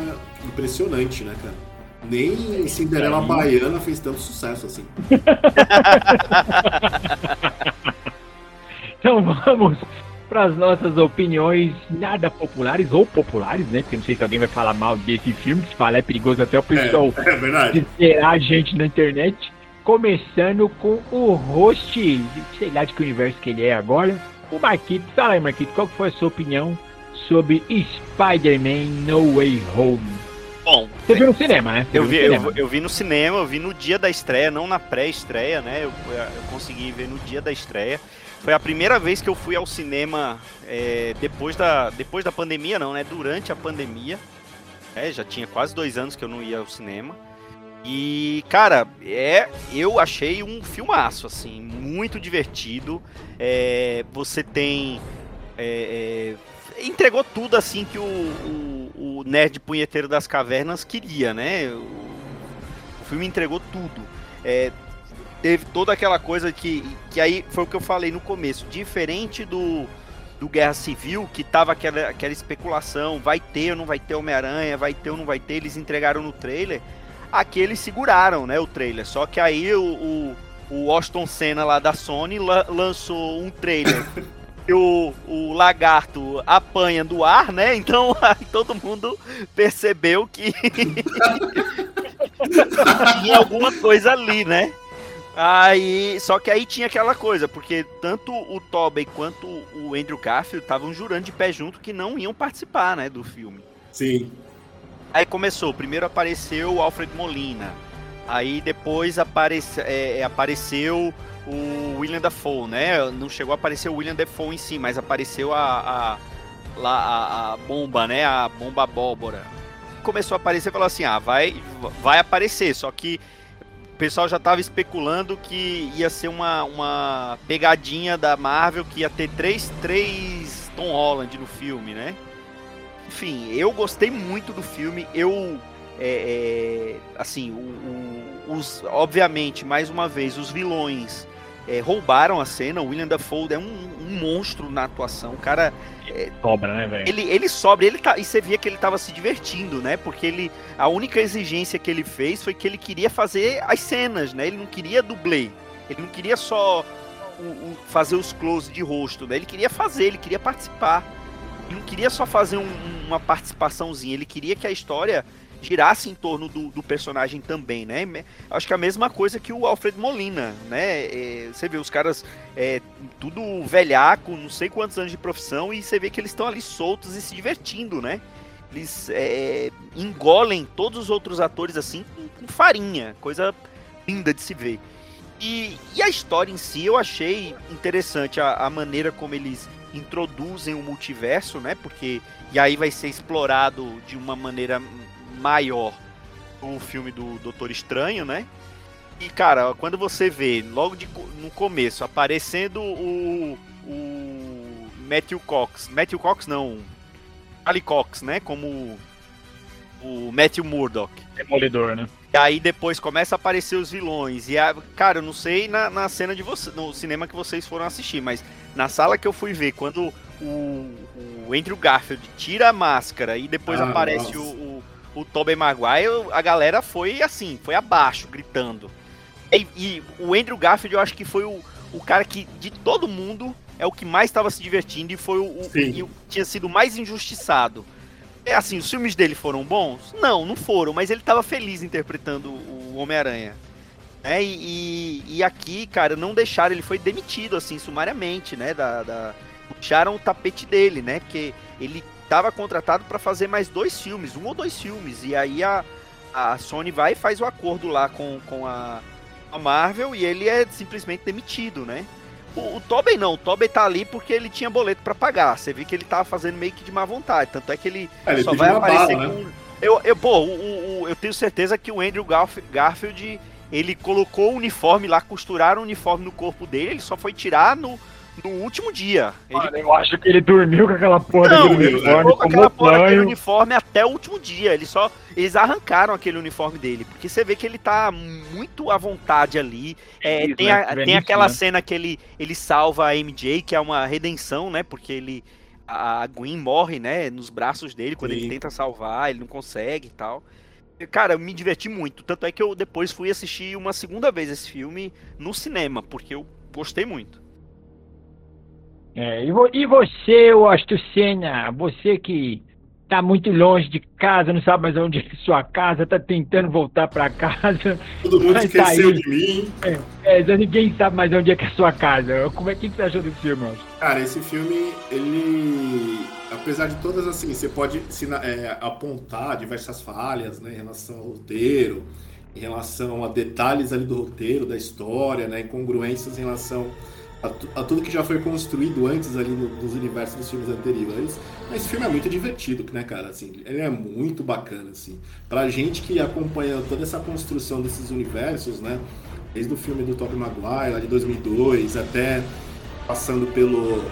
impressionante, né, cara? Nem Cinderela Baiana fez tanto sucesso assim. então vamos para as nossas opiniões nada populares ou populares, né? Porque não sei se alguém vai falar mal desse filme, se falar é perigoso até o pessoal é, é a gente na internet. Começando com o host, sei lá de que universo que ele é agora, o Marquito. Fala aí, Marquito, qual foi a sua opinião sobre Spider-Man No Way Home? Bom, você viu no cinema, né? Eu vi, eu, eu, vi no cinema, eu vi no dia da estreia, não na pré-estreia, né? Eu, eu consegui ver no dia da estreia. Foi a primeira vez que eu fui ao cinema é, depois, da, depois da pandemia, não, né? Durante a pandemia. É, já tinha quase dois anos que eu não ia ao cinema. E, cara, é, eu achei um filmaço, assim, muito divertido. É, você tem. É, é entregou tudo assim que o, o, o, nerd punheteiro das cavernas queria, né? O, o filme entregou tudo. É, teve toda aquela coisa que, que aí foi o que eu falei no começo, diferente do, do Guerra Civil, que tava aquela, aquela especulação, vai ter ou não vai ter Homem-Aranha, vai ter ou não vai ter, eles entregaram no trailer, aqui eles seguraram, né, o trailer, só que aí o, o, o Austin Senna lá da Sony la, lançou um trailer o, o lagarto apanha do ar, né, então todo mundo percebeu que tinha alguma coisa ali, né, Aí, só que aí tinha aquela coisa, porque tanto o Tobey quanto o Andrew Garfield estavam jurando de pé junto que não iam participar, né, do filme. Sim. Aí começou, primeiro apareceu o Alfred Molina, aí depois aparece, é, é, apareceu o William Dafoe, né? Não chegou a aparecer o William Dafoe em si, mas apareceu a, a, a, a bomba, né? A bomba abóbora. Começou a aparecer e falou assim: ah, vai, vai aparecer, só que o pessoal já estava especulando que ia ser uma, uma pegadinha da Marvel, que ia ter três, três Tom Holland no filme, né? Enfim, eu gostei muito do filme. Eu, é, é, assim, o, o, os, obviamente, mais uma vez, os vilões é, roubaram a cena. O William Dafoe é um, um monstro na atuação. O cara. É, sobra, né, velho? Ele, ele sobra, ele tá, e você via que ele tava se divertindo, né? Porque ele. A única exigência que ele fez foi que ele queria fazer as cenas, né? Ele não queria dublê. Ele não queria só o, o, fazer os close de rosto, né? Ele queria fazer, ele queria participar. Ele não queria só fazer um, uma participaçãozinha, ele queria que a história girasse em torno do, do, personagem também, né? Acho que é a mesma coisa que o Alfred Molina, né? É, você vê os caras é, tudo velhaco, não sei quantos anos de profissão, e você vê que eles estão ali soltos e se divertindo, né? Eles é, engolem todos os outros atores assim com, com farinha, coisa linda de se ver. E, e, a história em si eu achei interessante a, a maneira como eles introduzem o multiverso, né? Porque e aí vai ser explorado de uma maneira maior o filme do Doutor Estranho, né? E, cara, quando você vê logo de, no começo aparecendo o, o Matthew Cox, Matthew Cox não, Ali Cox, né? Como o Matthew Murdock. Demolidor, né? E aí depois começa a aparecer os vilões. E, a, cara, eu não sei na, na cena de você, no cinema que vocês foram assistir, mas na sala que eu fui ver, quando o, o Andrew Garfield tira a máscara e depois ah, aparece o, o o Tobey Maguire, a galera foi assim, foi abaixo, gritando. E, e, o Andrew Garfield, eu acho que foi o, o cara que, de todo mundo, é o que mais estava se divertindo e foi o, o que tinha sido mais injustiçado. É assim, os filmes dele foram bons? Não, não foram, mas ele estava feliz interpretando o Homem-Aranha. É, e, e, e, aqui, cara, não deixaram, ele foi demitido, assim, sumariamente, né? Da, da, puxaram o tapete dele, né? Porque ele estava contratado para fazer mais dois filmes, um ou dois filmes. E aí a, a Sony vai e faz o acordo lá com, com a, a Marvel e ele é simplesmente demitido, né? O, o Tobey não, o Tobey tá ali porque ele tinha boleto para pagar. Você viu que ele tava fazendo meio que de má vontade. Tanto é que ele, é, ele só vai aparecer bala, com. Né? Eu, eu, pô, o, o, eu tenho certeza que o Andrew Garfield ele colocou o uniforme lá, costuraram o uniforme no corpo dele, ele só foi tirar no, no último dia. Ele... Mano, eu acho que ele dormiu com aquela porra não, daquele uniforme, com aquela porra daquele uniforme até o último dia. Ele só eles arrancaram aquele uniforme dele, porque você vê que ele tá muito à vontade ali. É, Isso, tem né? a, tem aquela né? cena que ele ele salva a MJ, que é uma redenção, né? Porque ele a Gwen morre, né, nos braços dele quando Sim. ele tenta salvar, ele não consegue e tal. Cara, eu me diverti muito. Tanto é que eu depois fui assistir uma segunda vez esse filme no cinema, porque eu gostei muito. É, e, vo e você, Senna, você que tá muito longe de casa, não sabe mais onde é sua casa, tá tentando voltar para casa. Todo mundo tá esqueceu tá de mim. É, é, ninguém sabe mais onde é que é a sua casa. Como é que você achou desse filme, Washington? Cara, esse filme, ele. Apesar de todas assim, você pode é, apontar diversas falhas né, em relação ao roteiro, em relação a detalhes ali do roteiro, da história, né, incongruências em relação a, tudo que já foi construído antes ali no, nos universos dos filmes anteriores. Mas esse filme é muito divertido, né, cara? Assim, ele é muito bacana, assim. Pra gente que acompanha toda essa construção desses universos, né? Desde o filme do Tobey Maguire, lá de 2002, até passando pelo,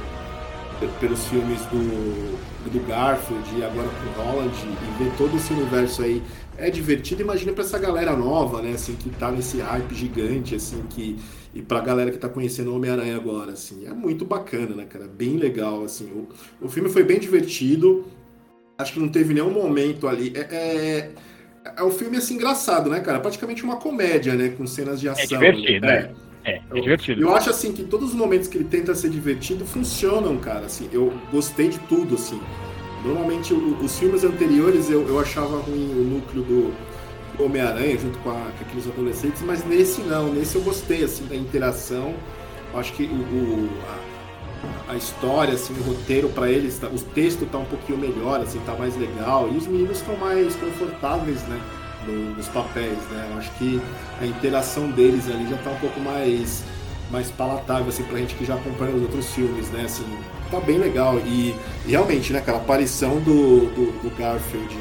pelos filmes do, do Garfield e agora com Holland, e ver todo esse universo aí é divertido. Imagina para essa galera nova, né, assim, que tá nesse hype gigante, assim, que e pra galera que tá conhecendo o Homem-Aranha agora, assim, é muito bacana, né, cara? Bem legal, assim. O, o filme foi bem divertido. Acho que não teve nenhum momento ali. É, é, é um filme, assim, engraçado, né, cara? Praticamente uma comédia, né? Com cenas de é ação. É divertido, né? É, é divertido. Eu, eu acho, assim, que todos os momentos que ele tenta ser divertido funcionam, cara, assim. Eu gostei de tudo, assim. Normalmente, o, os filmes anteriores eu, eu achava ruim o núcleo do Homem-Aranha junto com, a, com, aqueles adolescentes, mas nesse não, nesse eu gostei assim da interação. Acho que o, o a, a, história, assim, o roteiro para eles, tá, o texto tá um pouquinho melhor, assim, tá mais legal e os meninos estão mais confortáveis, né, no, nos papéis, né. Acho que a interação deles ali já tá um pouco mais mais palatável assim pra gente que já acompanha os outros filmes, né, assim, tá bem legal e, realmente, né, aquela aparição do, do, do Garfield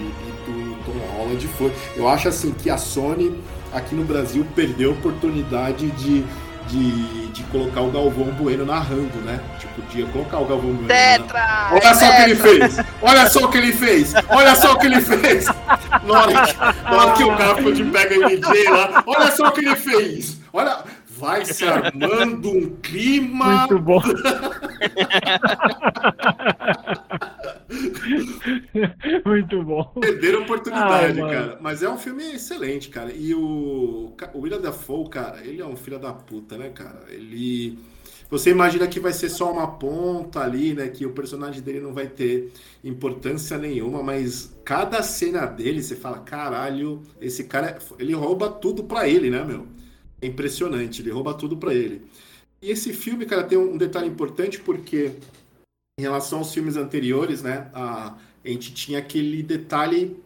Holland foi. Eu acho assim que a Sony aqui no Brasil perdeu a oportunidade de, de, de colocar o Galvão Bueno narrando, né? Tipo, podia colocar o Galvão Bueno. Tetra! Olha só o que ele fez! Olha só o que ele fez! Olha só o que ele fez! Na hora que, na hora que o Garfield pega a MJ lá, olha só o que ele fez! Olha, vai se armando um clima. Muito bom. Muito bom. Perderam a oportunidade, cara. Mas é um filme excelente, cara. E o, o William Dafoe, cara, ele é um filho da puta, né, cara? Ele. Você imagina que vai ser só uma ponta ali, né? Que o personagem dele não vai ter importância nenhuma, mas cada cena dele, você fala, caralho, esse cara, ele rouba tudo pra ele, né, meu? É impressionante, ele rouba tudo pra ele. E esse filme, cara, tem um detalhe importante porque em relação aos filmes anteriores, né, a, a gente tinha aquele detalhe.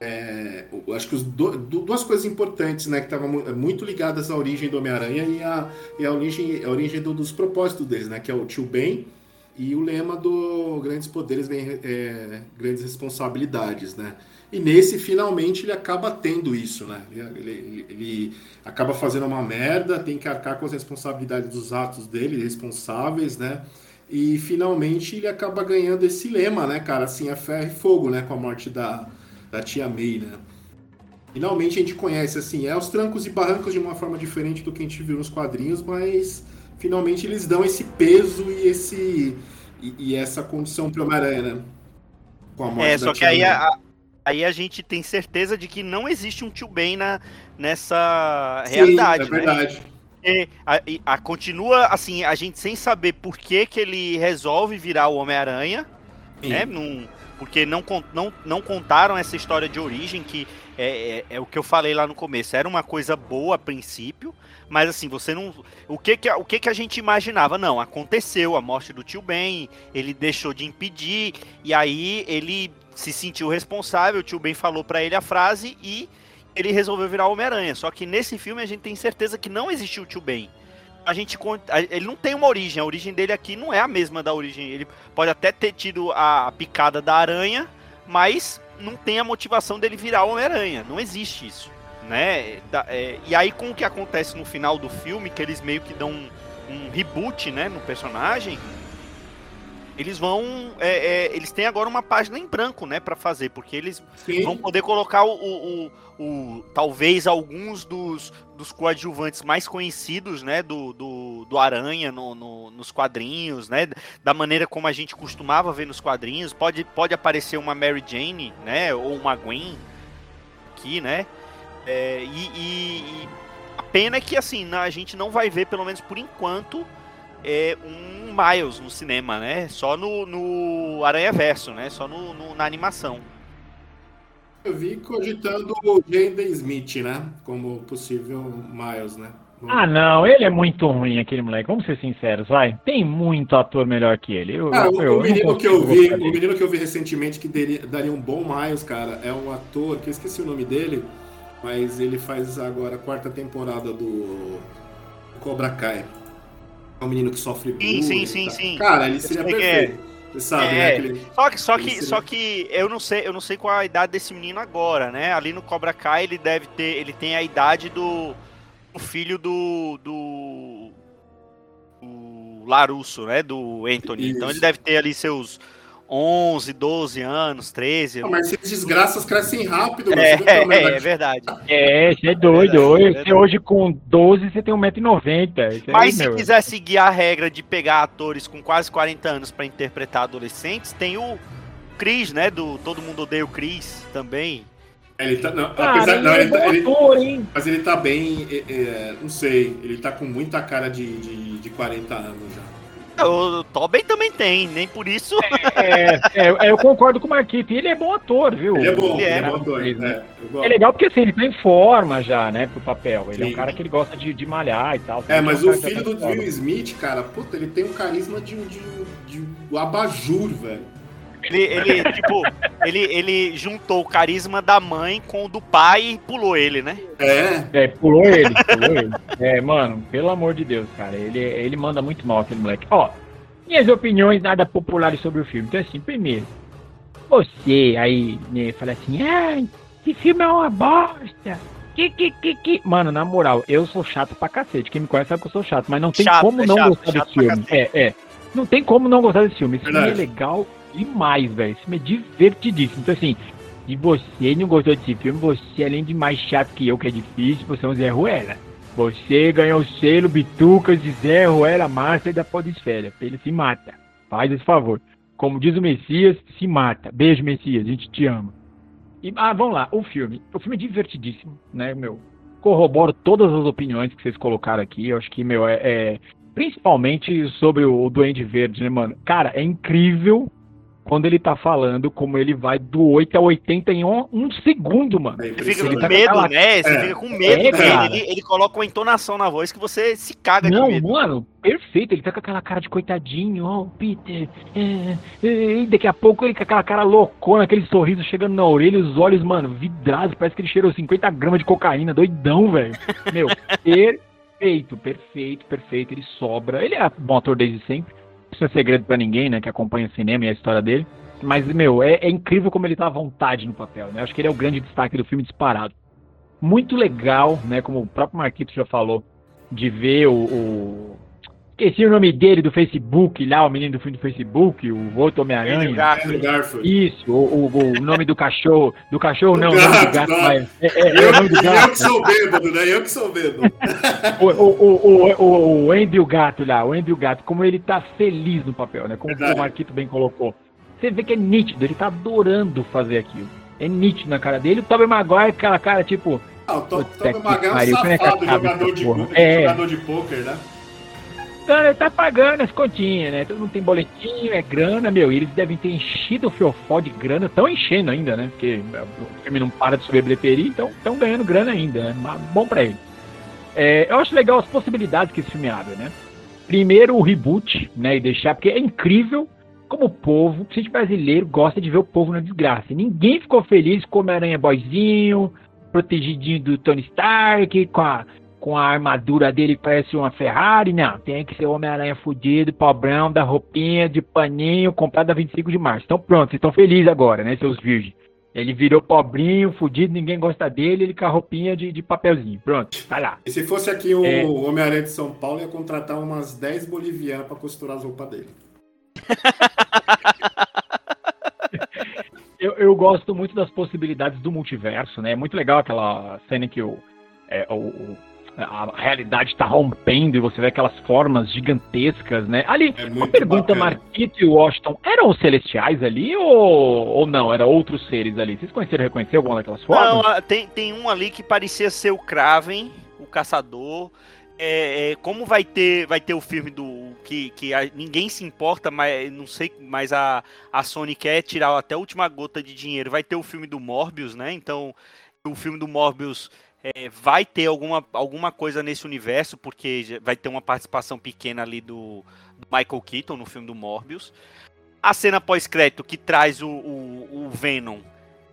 É, acho que do, duas coisas importantes, né, que estavam muito ligadas à origem do Homem-Aranha e a, e a origem, a origem do, dos propósitos deles, né, que é o tio Ben e o lema do grandes poderes vem é, grandes responsabilidades, né. E nesse, finalmente, ele acaba tendo isso, né? Ele, ele, ele, acaba fazendo uma merda, tem que arcar com as responsabilidades dos atos dele, responsáveis, né? E finalmente ele acaba ganhando esse lema, né, cara? Assim, é ferro e fogo, né? Com a morte da, da tia May, né? Finalmente a gente conhece, assim, é os trancos e barrancos de uma forma diferente do que a gente viu nos quadrinhos, mas finalmente eles dão esse peso e esse e, e essa condição pro Homem-Aranha, né? Com a morte é, só que aí a, aí a gente tem certeza de que não existe um tio Ben na, nessa Sim, realidade, é né? verdade. Né? A, a, continua assim, a gente sem saber por que, que ele resolve virar o Homem-Aranha, né? Num, porque não, não, não contaram essa história de origem, que é, é, é, o que eu falei lá no começo. Era uma coisa boa a princípio, mas assim, você não. O que que, o que que a gente imaginava? Não, aconteceu a morte do tio Ben, ele deixou de impedir, e aí ele se sentiu responsável, o tio Ben falou para ele a frase e ele resolveu virar Homem-Aranha. Só que nesse filme a gente tem certeza que não existiu o Tio Ben. A gente ele não tem uma origem, a origem dele aqui não é a mesma da origem. Ele pode até ter tido a picada da aranha, mas não tem a motivação dele virar Homem-Aranha. Não existe isso, né? É, e aí com o que acontece no final do filme, que eles meio que dão um reboot, né, no personagem, eles vão. É, é, eles têm agora uma página em branco, né, para fazer, porque eles Sim. vão poder colocar o, o, o, o, talvez alguns dos, dos coadjuvantes mais conhecidos, né, do, do, do Aranha no, no, nos quadrinhos, né, da maneira como a gente costumava ver nos quadrinhos. Pode, pode aparecer uma Mary Jane, né, ou uma Gwen aqui, né, é, e, e, e a pena é que assim a gente não vai ver, pelo menos por enquanto é, um Miles no cinema, né? Só no, no Aranha Verso, né? Só no, no, na animação. Eu vi cogitando o Jaden Smith, né? Como possível Miles, né? Ah, não, ele é muito ruim, aquele moleque. Vamos ser sinceros, vai. Tem muito ator melhor que ele. Eu, cara, eu, o, menino que eu vi, o menino que eu vi recentemente que daria, daria um bom Miles, cara, é um ator que eu esqueci o nome dele, mas ele faz agora a quarta temporada do Cobra Kai. É um menino que sofre bullying. Sim, sim, sim, sim. Cara, ele seria é. perfeito. Você sabe, é, né? Aquele... Só que, só que, seria... só que eu não sei, eu não sei qual a idade desse menino agora, né? Ali no Cobra Kai ele deve ter, ele tem a idade do, do filho do, do, do Larusso, né? Do Anthony. Isso. Então ele deve ter ali seus 11, 12 anos, 13. Não, mas esses desgraças crescem rápido. É, é, é, é, verdade. É, você é doido. É verdade, você hoje com 12 você tem 1,90m. Mas se meu. quiser seguir a regra de pegar atores com quase 40 anos para interpretar adolescentes, tem o Chris, né? Do Todo Mundo Odeia o Chris também. Ele tá, não, Cara, apesar, ele não, ele, é ele, ator, hein? Mas ele tá bem, é, é, não sei, ele tá com muita cara de, de, de 40 anos já. O Tobin também tem, nem por isso. É, é, é, eu concordo com o Marquito. Ele é bom ator, viu? Ele é bom, ele é, é bom ator. Né? É, é, legal porque assim, ele tá em forma já, né, pro papel. Ele Sim. é um cara que ele gosta de, de malhar e tal. É, mas o filho do Will Smith, cara, puta, ele tem um carisma de, de, de, de abajur, velho. Ele, ele tipo, ele, ele juntou o carisma da mãe com o do pai e pulou ele, né? É. É, pulou ele, pulou ele. É, mano, pelo amor de Deus, cara. Ele, ele manda muito mal aquele moleque. Ó, minhas opiniões nada populares sobre o filme. Então, assim, primeiro, você aí, né, fala assim, ai, esse filme é uma bosta. Que, que, que, que. Mano, na moral, eu sou chato pra cacete. Quem me conhece sabe que eu sou chato, mas não tem chato, como é não chato, gostar desse filme. É, é. Não tem como não gostar desse filme. Esse Verdade. filme é legal demais, velho. Esse filme é divertidíssimo. Então, assim, se você não gostou desse filme, você, além de mais chato que eu, que é difícil, você é um Zé Ruela. Você ganhou o selo Bitucas de Zé Ruela Master da Podesfera. Ele se mata. Faz esse favor. Como diz o Messias, se mata. Beijo, Messias. A gente te ama. E, ah, vamos lá. O filme. O filme é divertidíssimo, né, meu? Corroboro todas as opiniões que vocês colocaram aqui. Eu acho que, meu, é, é principalmente sobre o, Duende Verde, né, mano? Cara, é incrível quando ele tá falando como ele vai do 8 a 80 em um, um segundo, mano. Você fica ele com tá medo, com né? Você é. fica com medo é, dele. Ele, ele, coloca uma entonação na voz que você se caga Não, de medo. mano, perfeito. Ele tá com aquela cara de coitadinho, ó, oh, Peter. É, é, e daqui a pouco ele com aquela cara loucona, aquele sorriso chegando na orelha, os olhos, mano, vidrados. Parece que ele cheirou 50 gramas de cocaína, doidão, velho. Meu, perfeito, perfeito, perfeito. Ele sobra. Ele é bom ator desde sempre isso é segredo para ninguém, né, que acompanha o cinema e a história dele. Mas, meu, é, é, incrível como ele tá à vontade no papel, né? Acho que ele é o grande destaque do filme disparado. Muito legal, né, como o próprio Marquito já falou, de ver o, o Esqueci o nome dele do Facebook, lá, o menino do filme do Facebook, o outro Homem-Aranha. Isso, o, o, o, nome do cachorro. Do cachorro não, o nome do gato. Mas, é, é, é, o nome do gato. Eu que sou bêbado, né? Eu que sou bêbado. o, o, o, o, o gato lá, o Andy o gato, como ele tá feliz no papel, né? Como Verdade. o Marquito bem colocou. Você vê que é nítido, ele tá adorando fazer aquilo. É nítido na cara dele. O Tobey Maguire, aquela cara tipo. Ah, o Tobey Maguire é um é safado jogador de, é. jogador de pôquer, né? Ele tá pagando as continhas, né? Todo mundo tem boletinho, é grana, meu. E eles devem ter enchido o fiofó de grana, estão enchendo ainda, né? Porque o filme não para de subir bilheteria, então estão ganhando grana ainda, né? Mas bom pra ele. É, eu acho legal as possibilidades que esse filme abre, né? Primeiro o reboot, né? E deixar, porque é incrível como o povo, principalmente brasileiro, gosta de ver o povo na desgraça. Ninguém ficou feliz com o Homem-Aranha boyzinho, protegidinho do Tony Stark, com a com a armadura dele que parece uma Ferrari, não. Tem que ser o Homem-Aranha fudido, pobrão, da roupinha de paninho, comprado a 25 de março. Então pronto, vocês estão felizes agora, né, seus virgens. Ele virou pobrinho, fudido, ninguém gosta dele, ele com a roupinha de, de papelzinho. Pronto, vai lá. E se fosse aqui o é... Homem-Aranha de São Paulo, ia contratar umas 10 bolivianas para costurar as roupas dele. eu, eu gosto muito das possibilidades do multiverso, né? É muito legal aquela cena que o, é, o, a realidade está rompendo e você vê aquelas formas gigantescas, né? Ali, é uma pergunta, Marquito e Washington, eram os celestiais ali ou, ou não? Eram outros seres ali? Vocês conheceram, reconhecer alguma daquelas formas? Não, tem, tem um ali que parecia ser o Kraven, o caçador. É, é, como vai ter vai ter o filme do que, que a, ninguém se importa, mas não sei, mas a, a Sony quer tirar até a última gota de dinheiro. Vai ter o filme do Morbius, né? Então, o filme do Morbius é, vai ter alguma, alguma coisa nesse universo, porque vai ter uma participação pequena ali do, do Michael Keaton no filme do Morbius. A cena pós-crédito que traz o, o, o Venom.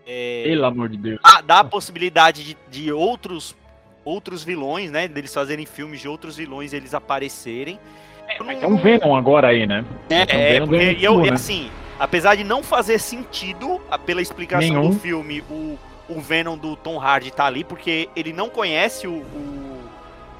É, Pelo amor de Deus. A, dá a possibilidade de, de outros, outros vilões, né? Deles fazerem filmes de outros vilões eles aparecerem. É, não, é um Venom agora aí, né? É, é um porque eu, né? assim, apesar de não fazer sentido, pela explicação Nenhum. do filme, o o Venom do Tom Hardy tá ali, porque ele não conhece o. o,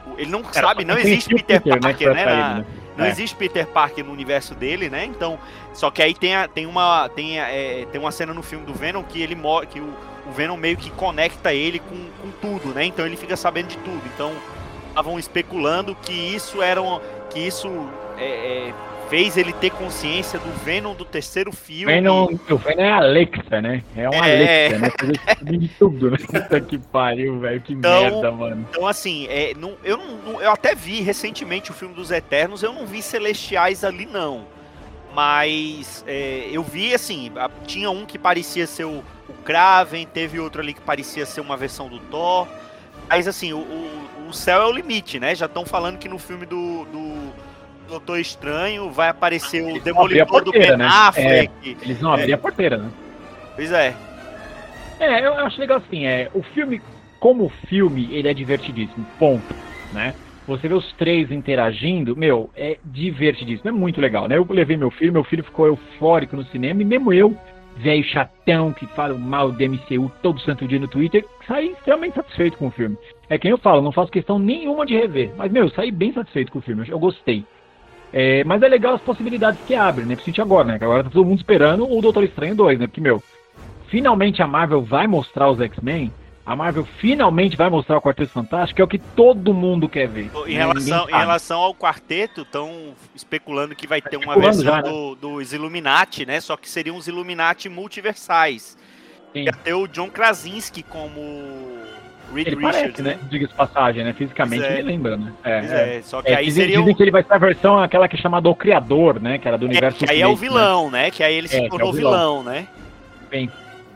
o ele não Cara, sabe, não existe Peter, Peter, né, Parker, né? Na, né? Não é. existe Peter Parker no universo dele, né? Então, só que aí tem, a, tem uma tem, a, é, tem uma cena no filme do Venom que ele que o, o Venom meio que conecta ele com, com tudo, né? Então ele fica sabendo de tudo. Então, estavam especulando que isso era um, que isso é, é, fez ele ter consciência do Venom do terceiro filme. Venom, o Venom é Alexa, né? É uma é... Alexa, né? Fazer de tudo, né? Puta que pariu, velho. Que então, merda, mano. Então, assim, é, não, eu, não, eu até vi recentemente o filme dos Eternos, eu não vi Celestiais ali, não. Mas é, eu vi, assim, tinha um que parecia ser o, o Kraven, teve outro ali que parecia ser uma versão do Thor. Mas, assim, o, o, o céu é o limite, né? Já estão falando que no filme do, do Doutor Estranho, vai aparecer o Demolidor do Ben né? Affleck. É, eles vão abrir é. a porteira, né? Pois é. É, eu acho legal assim, é, o filme, como filme, ele é divertidíssimo, ponto, né? Você vê os três interagindo, meu, é divertidíssimo, é muito legal, né? Eu levei meu filho, meu filho ficou eufórico no cinema, e mesmo eu, velho chatão, que fala mal do MCU todo santo dia no Twitter, saí extremamente satisfeito com o filme. É quem eu falo, não faço questão nenhuma de rever, mas, meu, saí bem satisfeito com o filme, eu gostei. É, mas é legal as possibilidades que abre, né? Principalmente agora, né? Que agora tá todo mundo esperando o Doutor Estranho 2, né? Porque, meu, finalmente a Marvel vai mostrar os X-Men. A Marvel finalmente vai mostrar o Quarteto Fantástico, que é o que todo mundo quer ver. Em, né? relação, em relação ao quarteto, estão especulando que vai ter uma versão já, né? do, dos Illuminati, né? Só que seriam os Illuminati multiversais. Sim. Ia ter o John Krasinski como Reed ele Richards, parece, né? né? Diga-se passagem, né? Fisicamente é. ele lembra, né? É, é. só que é, aí dizem, seria. Dizem o... que ele vai ser a versão aquela que é chamada O Criador, né? Que era do é, universo. que aí é o né? vilão, né? né? Que aí ele se é, tornou vilão. vilão, né? Bem.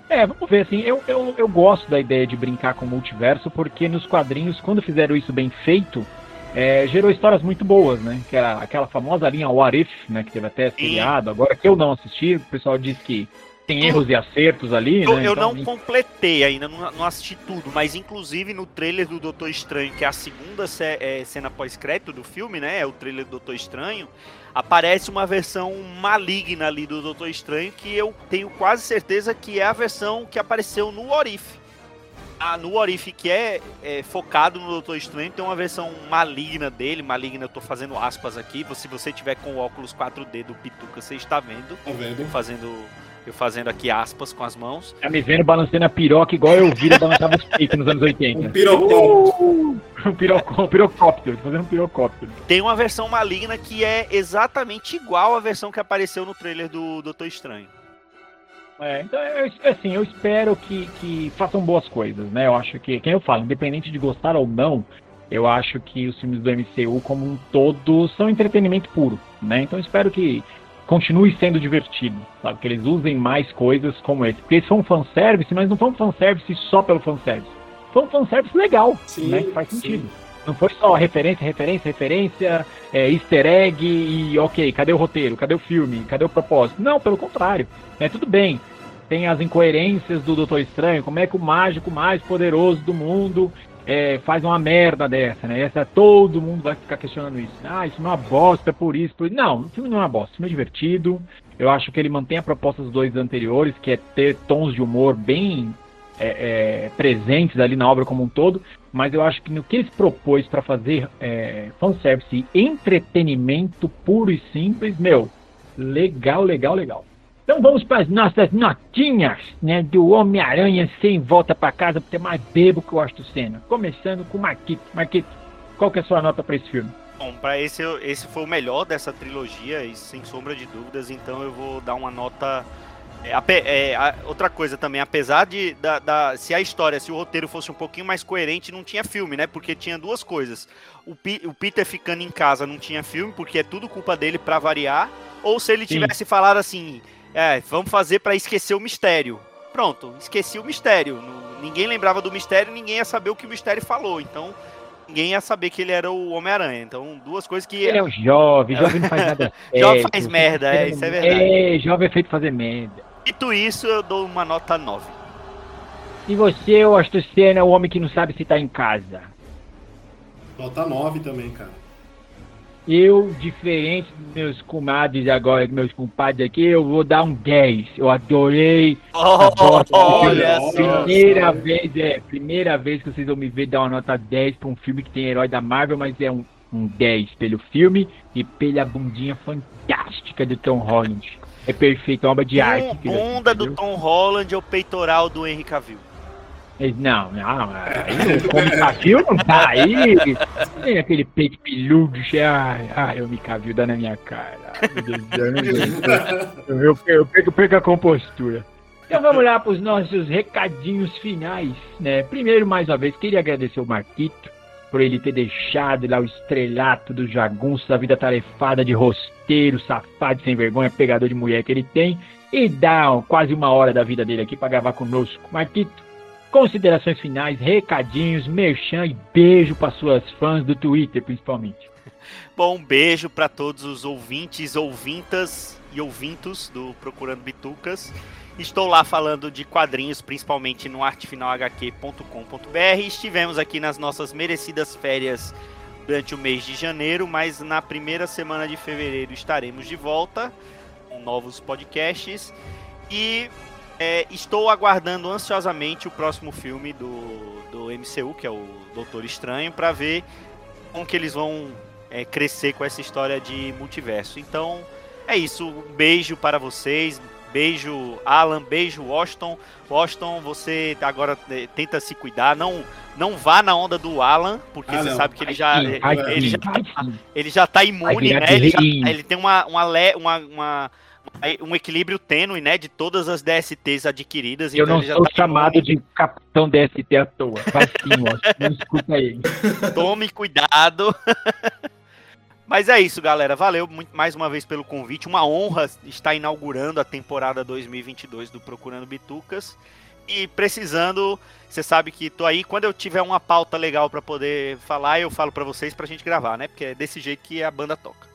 É, vamos ver, assim, eu, eu, eu gosto da ideia de brincar com o multiverso, porque nos quadrinhos, quando fizeram isso bem feito, é, gerou histórias muito boas, né? Que era aquela famosa linha What If, né? Que teve até seriado, agora que eu não assisti, o pessoal diz que tem erros e acertos ali, eu, né? Eu então, não completei ainda, não, não, assisti tudo, mas inclusive no trailer do Doutor Estranho, que é a segunda é, cena pós-crédito do filme, né? É o trailer do Doutor Estranho. Aparece uma versão maligna ali do Doutor Estranho que eu tenho quase certeza que é a versão que apareceu no Orif. Ah, no Orif, que é, é, focado no Doutor Estranho, tem uma versão maligna dele. Maligna, eu tô fazendo aspas aqui. Se você tiver com o óculos 4D do Pituca, você está vendo. Tá vendo? Fazendo eu fazendo aqui aspas com as mãos. Tá me vendo balançando a piroca igual eu vi balançava os peitos nos anos 80. Um pirocóptero. Uh, um, pirocó, um pirocóptero, fazendo um pirocóptero. Tem uma versão maligna que é exatamente igual à versão que apareceu no trailer do Doutor Estranho. É, então, eu, assim, eu espero que, que façam boas coisas, né? Eu acho que, quem eu falo, independente de gostar ou não, eu acho que os filmes do MCU como um todo são entretenimento puro, né? Então eu espero que continue sendo divertido, sabe? Que eles usem mais coisas como esse. Porque eles são um fanservice, mas não foi um fanservice só pelo fanservice. Foi um fanservice legal, sim, né? Que faz sentido. Sim. Não foi só referência, referência, referência, é, easter egg e ok, cadê o roteiro? Cadê o filme? Cadê o propósito? Não, pelo contrário. É tudo bem. Tem as incoerências do Doutor Estranho, como é que o mágico mais poderoso do mundo é, faz uma merda dessa, né? Essa todo mundo vai ficar questionando isso. Ah, isso não é uma bosta por isso, por isso. Não, o filme não é uma bosta, o filme é divertido. Eu acho que ele mantém a proposta dos dois anteriores, que é ter tons de humor bem é, é, presentes ali na obra como um todo, mas eu acho que no que ele se propôs para fazer é, fanservice e entretenimento puro e simples, meu, legal, legal, legal. Então vamos para as nossas notinhas, né, do Homem-Aranha sem volta para casa, porque é mais bebo que o Austin Senna. Começando com o Marquito. Marquito, qual que é a sua nota para esse filme? Bom, para esse, esse foi o melhor dessa trilogia, e sem sombra de dúvidas, então eu vou dar uma nota é, é, a, outra coisa também, apesar de da, da, se a história, se o roteiro fosse um pouquinho mais coerente, não tinha filme, né? Porque tinha duas coisas. O, P, o Peter ficando em casa não tinha filme, porque é tudo culpa dele para variar. Ou se ele Sim. tivesse falado assim, é, vamos fazer para esquecer o mistério. Pronto, esqueci o mistério. Ninguém lembrava do mistério, ninguém ia saber o que o mistério falou. Então, ninguém ia saber que ele era o Homem-Aranha. Então, duas coisas que. Ele é um jovem, jovem não faz nada. jovem faz merda, é, isso é verdade. É, jovem é feito fazer merda. Dito isso, eu dou uma nota 9. E você, o Astocena, o homem que não sabe se tá em casa? Nota 9 também, cara. Eu, diferente dos meus comadres agora, meus compadres aqui, eu vou dar um 10. Eu adorei. Oh, olha Primeira vez, é, primeira vez que vocês vão me ver dar uma nota 10 pra um filme que tem herói da Marvel, mas é um, um 10 pelo filme e pela bundinha fantástica do Tom Holland. É perfeito, é uma obra de arte. Bunda do Tom Holland ou peitoral do Henry Cavill? Não, não, aí o Come Cavil não tá aí. Tem aquele peito peludo, ai, ai, eu me cavil dá na minha cara. Eu, eu, eu, eu perco a compostura. Então vamos lá para os nossos recadinhos finais, né? Primeiro, mais uma vez, queria agradecer o Marquito por ele ter deixado lá o estrelato do jagunço da vida tarefada de rosteiro, safado, sem vergonha, pegador de mulher que ele tem e dar quase uma hora da vida dele aqui para gravar conosco. Marquito, Considerações finais, recadinhos, merchan e beijo para suas fãs do Twitter, principalmente. Bom, um beijo para todos os ouvintes, ouvintas e ouvintos do Procurando Bitucas. Estou lá falando de quadrinhos, principalmente no artefinalhq.com.br. Estivemos aqui nas nossas merecidas férias durante o mês de janeiro, mas na primeira semana de fevereiro estaremos de volta com novos podcasts. E é, estou aguardando ansiosamente o próximo filme do, do MCU, que é o Doutor Estranho, para ver como que eles vão é, crescer com essa história de multiverso. Então, é isso. Um beijo para vocês. Beijo, Alan. Beijo, Washington. Washington, você agora é, tenta se cuidar. Não, não vá na onda do Alan, porque ah, você não. sabe que ele já, ele, ele, já, ele já tá imune, né? Ele, já, ele tem uma, uma, uma, uma um equilíbrio tênue, né, de todas as DSTs adquiridas. Eu então não sou tá chamado de capitão DST à toa. Vai sim, ó, não escuta ele. Tome cuidado. Mas é isso, galera. Valeu muito, mais uma vez pelo convite. Uma honra estar inaugurando a temporada 2022 do Procurando Bitucas. E precisando, você sabe que tô aí. Quando eu tiver uma pauta legal para poder falar, eu falo para vocês pra gente gravar, né? Porque é desse jeito que a banda toca.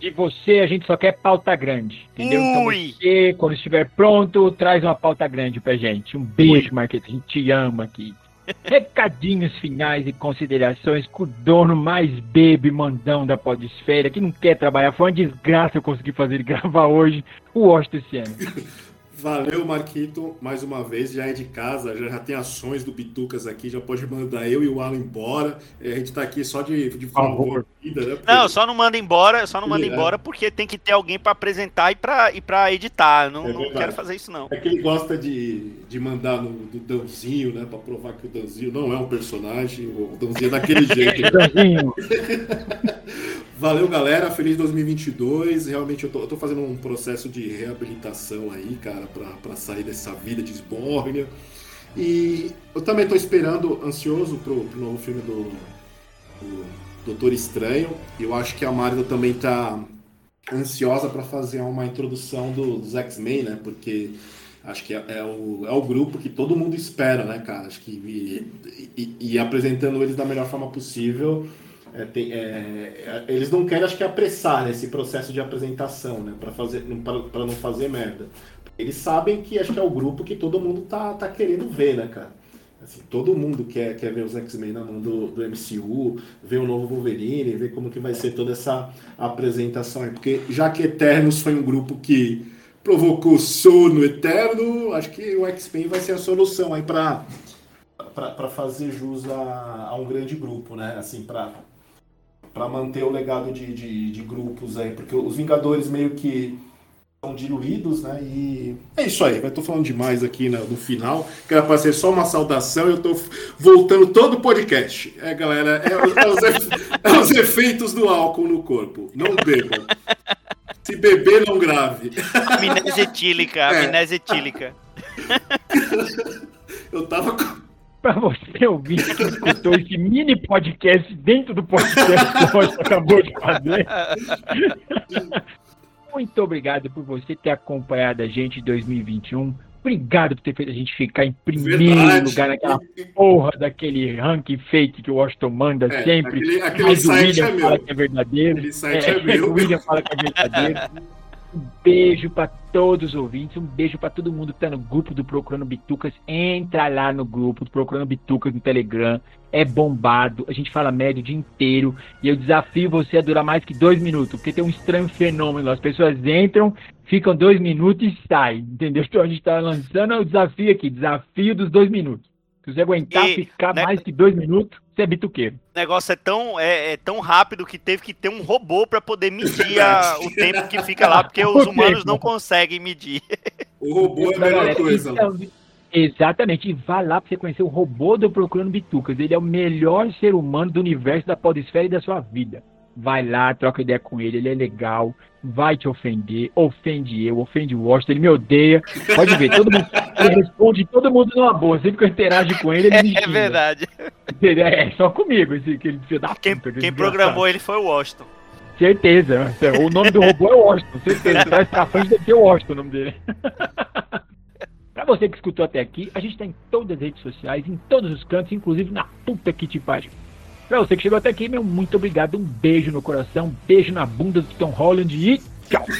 De você, a gente só quer pauta grande, entendeu? Então você, quando estiver pronto, traz uma pauta grande pra gente. Um beijo, Marquete, a gente te ama aqui. Recadinhos finais e considerações com o dono mais bebe mandão da podesfera, que não quer trabalhar. Foi uma desgraça eu conseguir fazer ele gravar hoje o Washington esse ano. Valeu, Marquito, mais uma vez. Já é de casa, já, já tem ações do Bitucas aqui, já pode mandar eu e o Alan embora. A gente tá aqui só de, de favor. Vida, né? Porque... Não, só não manda embora, só não manda é. embora porque tem que ter alguém para apresentar e para e pra editar. Não, é não quero fazer isso, não. É que ele gosta de, de mandar no do Dãozinho, né? Pra provar que o Dãozinho não é um personagem. O Dãozinho é daquele jeito. Valeu, galera. Feliz 2022. Realmente eu tô, eu tô, fazendo um processo de reabilitação aí, cara, para sair dessa vida de esbórnia. E eu também tô esperando, ansioso pro, pro novo filme do, do Doutor Estranho. Eu acho que a Marvel também tá ansiosa para fazer uma introdução do, dos X-Men, né? Porque acho que é, é, o, é o grupo que todo mundo espera, né, cara? Acho que e, e, e apresentando eles da melhor forma possível é, tem, é, eles não querem, acho que, apressar né, esse processo de apresentação, né? Para fazer, para não fazer merda. Eles sabem que acho que é o grupo que todo mundo tá, tá querendo ver, né, cara? Assim, todo mundo quer, quer ver os X-Men na mão do, do MCU, ver o novo Wolverine, ver como que vai ser toda essa apresentação. Porque já que Eternos foi um grupo que provocou sono eterno, acho que o X-Men vai ser a solução aí para para fazer jus a, a, um grande grupo, né? Assim, para para manter o legado de, de, de, grupos aí, porque os Vingadores meio que são diluídos, né? E é isso aí, eu tô falando demais aqui no, no final, que era para ser só uma saudação e eu tô voltando todo o podcast. É, galera, é, é, os, é os efeitos do álcool no corpo. Não bebam. Se beber, não grave. Amnésia etílica, é. amnésia etílica. Eu tava com para você ouvir que escutou esse mini podcast dentro do podcast que o Rocha acabou de fazer. Muito obrigado por você ter acompanhado a gente em 2021. Obrigado por ter feito a gente ficar em primeiro Verdade. lugar naquela porra daquele ranking fake que o Washington manda é, sempre. Aquele, aquele Mas o William é fala que é verdadeiro. Aquele site é, é meu. O William fala que é verdadeiro. Um beijo para todos os ouvintes, um beijo para todo mundo que tá no grupo do Procurando Bitucas. Entra lá no grupo do Procurando Bitucas no Telegram. É bombado, a gente fala médio o dia inteiro. E eu desafio você a durar mais que dois minutos, porque tem um estranho fenômeno. As pessoas entram, ficam dois minutos e saem, entendeu? Então a gente tá lançando o desafio aqui, desafio dos dois minutos. Se você aguentar e, ficar né, mais que dois minutos, você é bituqueiro. O negócio é tão, é, é tão rápido que teve que ter um robô para poder medir a, o tempo que fica lá, porque os humanos não conseguem medir. O robô é a melhor coisa. Então, exatamente. E vá lá para você conhecer o robô do Procurando Bitucas. Ele é o melhor ser humano do universo da podesfera e da sua vida vai lá, troca ideia com ele, ele é legal, vai te ofender, ofende eu, ofende o Washington, ele me odeia. Pode ver, todo mundo, ele responde todo mundo numa boa, sempre que eu interajo com ele, ele me É verdade. É, só comigo, esse, aquele filho da Quem, puta, quem programou ele foi o Washington. Certeza, o nome do robô é Washington, certeza. Ficar frente deve ser Washington o nome dele. Pra você que escutou até aqui, a gente tá em todas as redes sociais, em todos os cantos, inclusive na puta que te pariu. Pra você que chegou até aqui, meu muito obrigado. Um beijo no coração, um beijo na bunda do Tom Holland e tchau.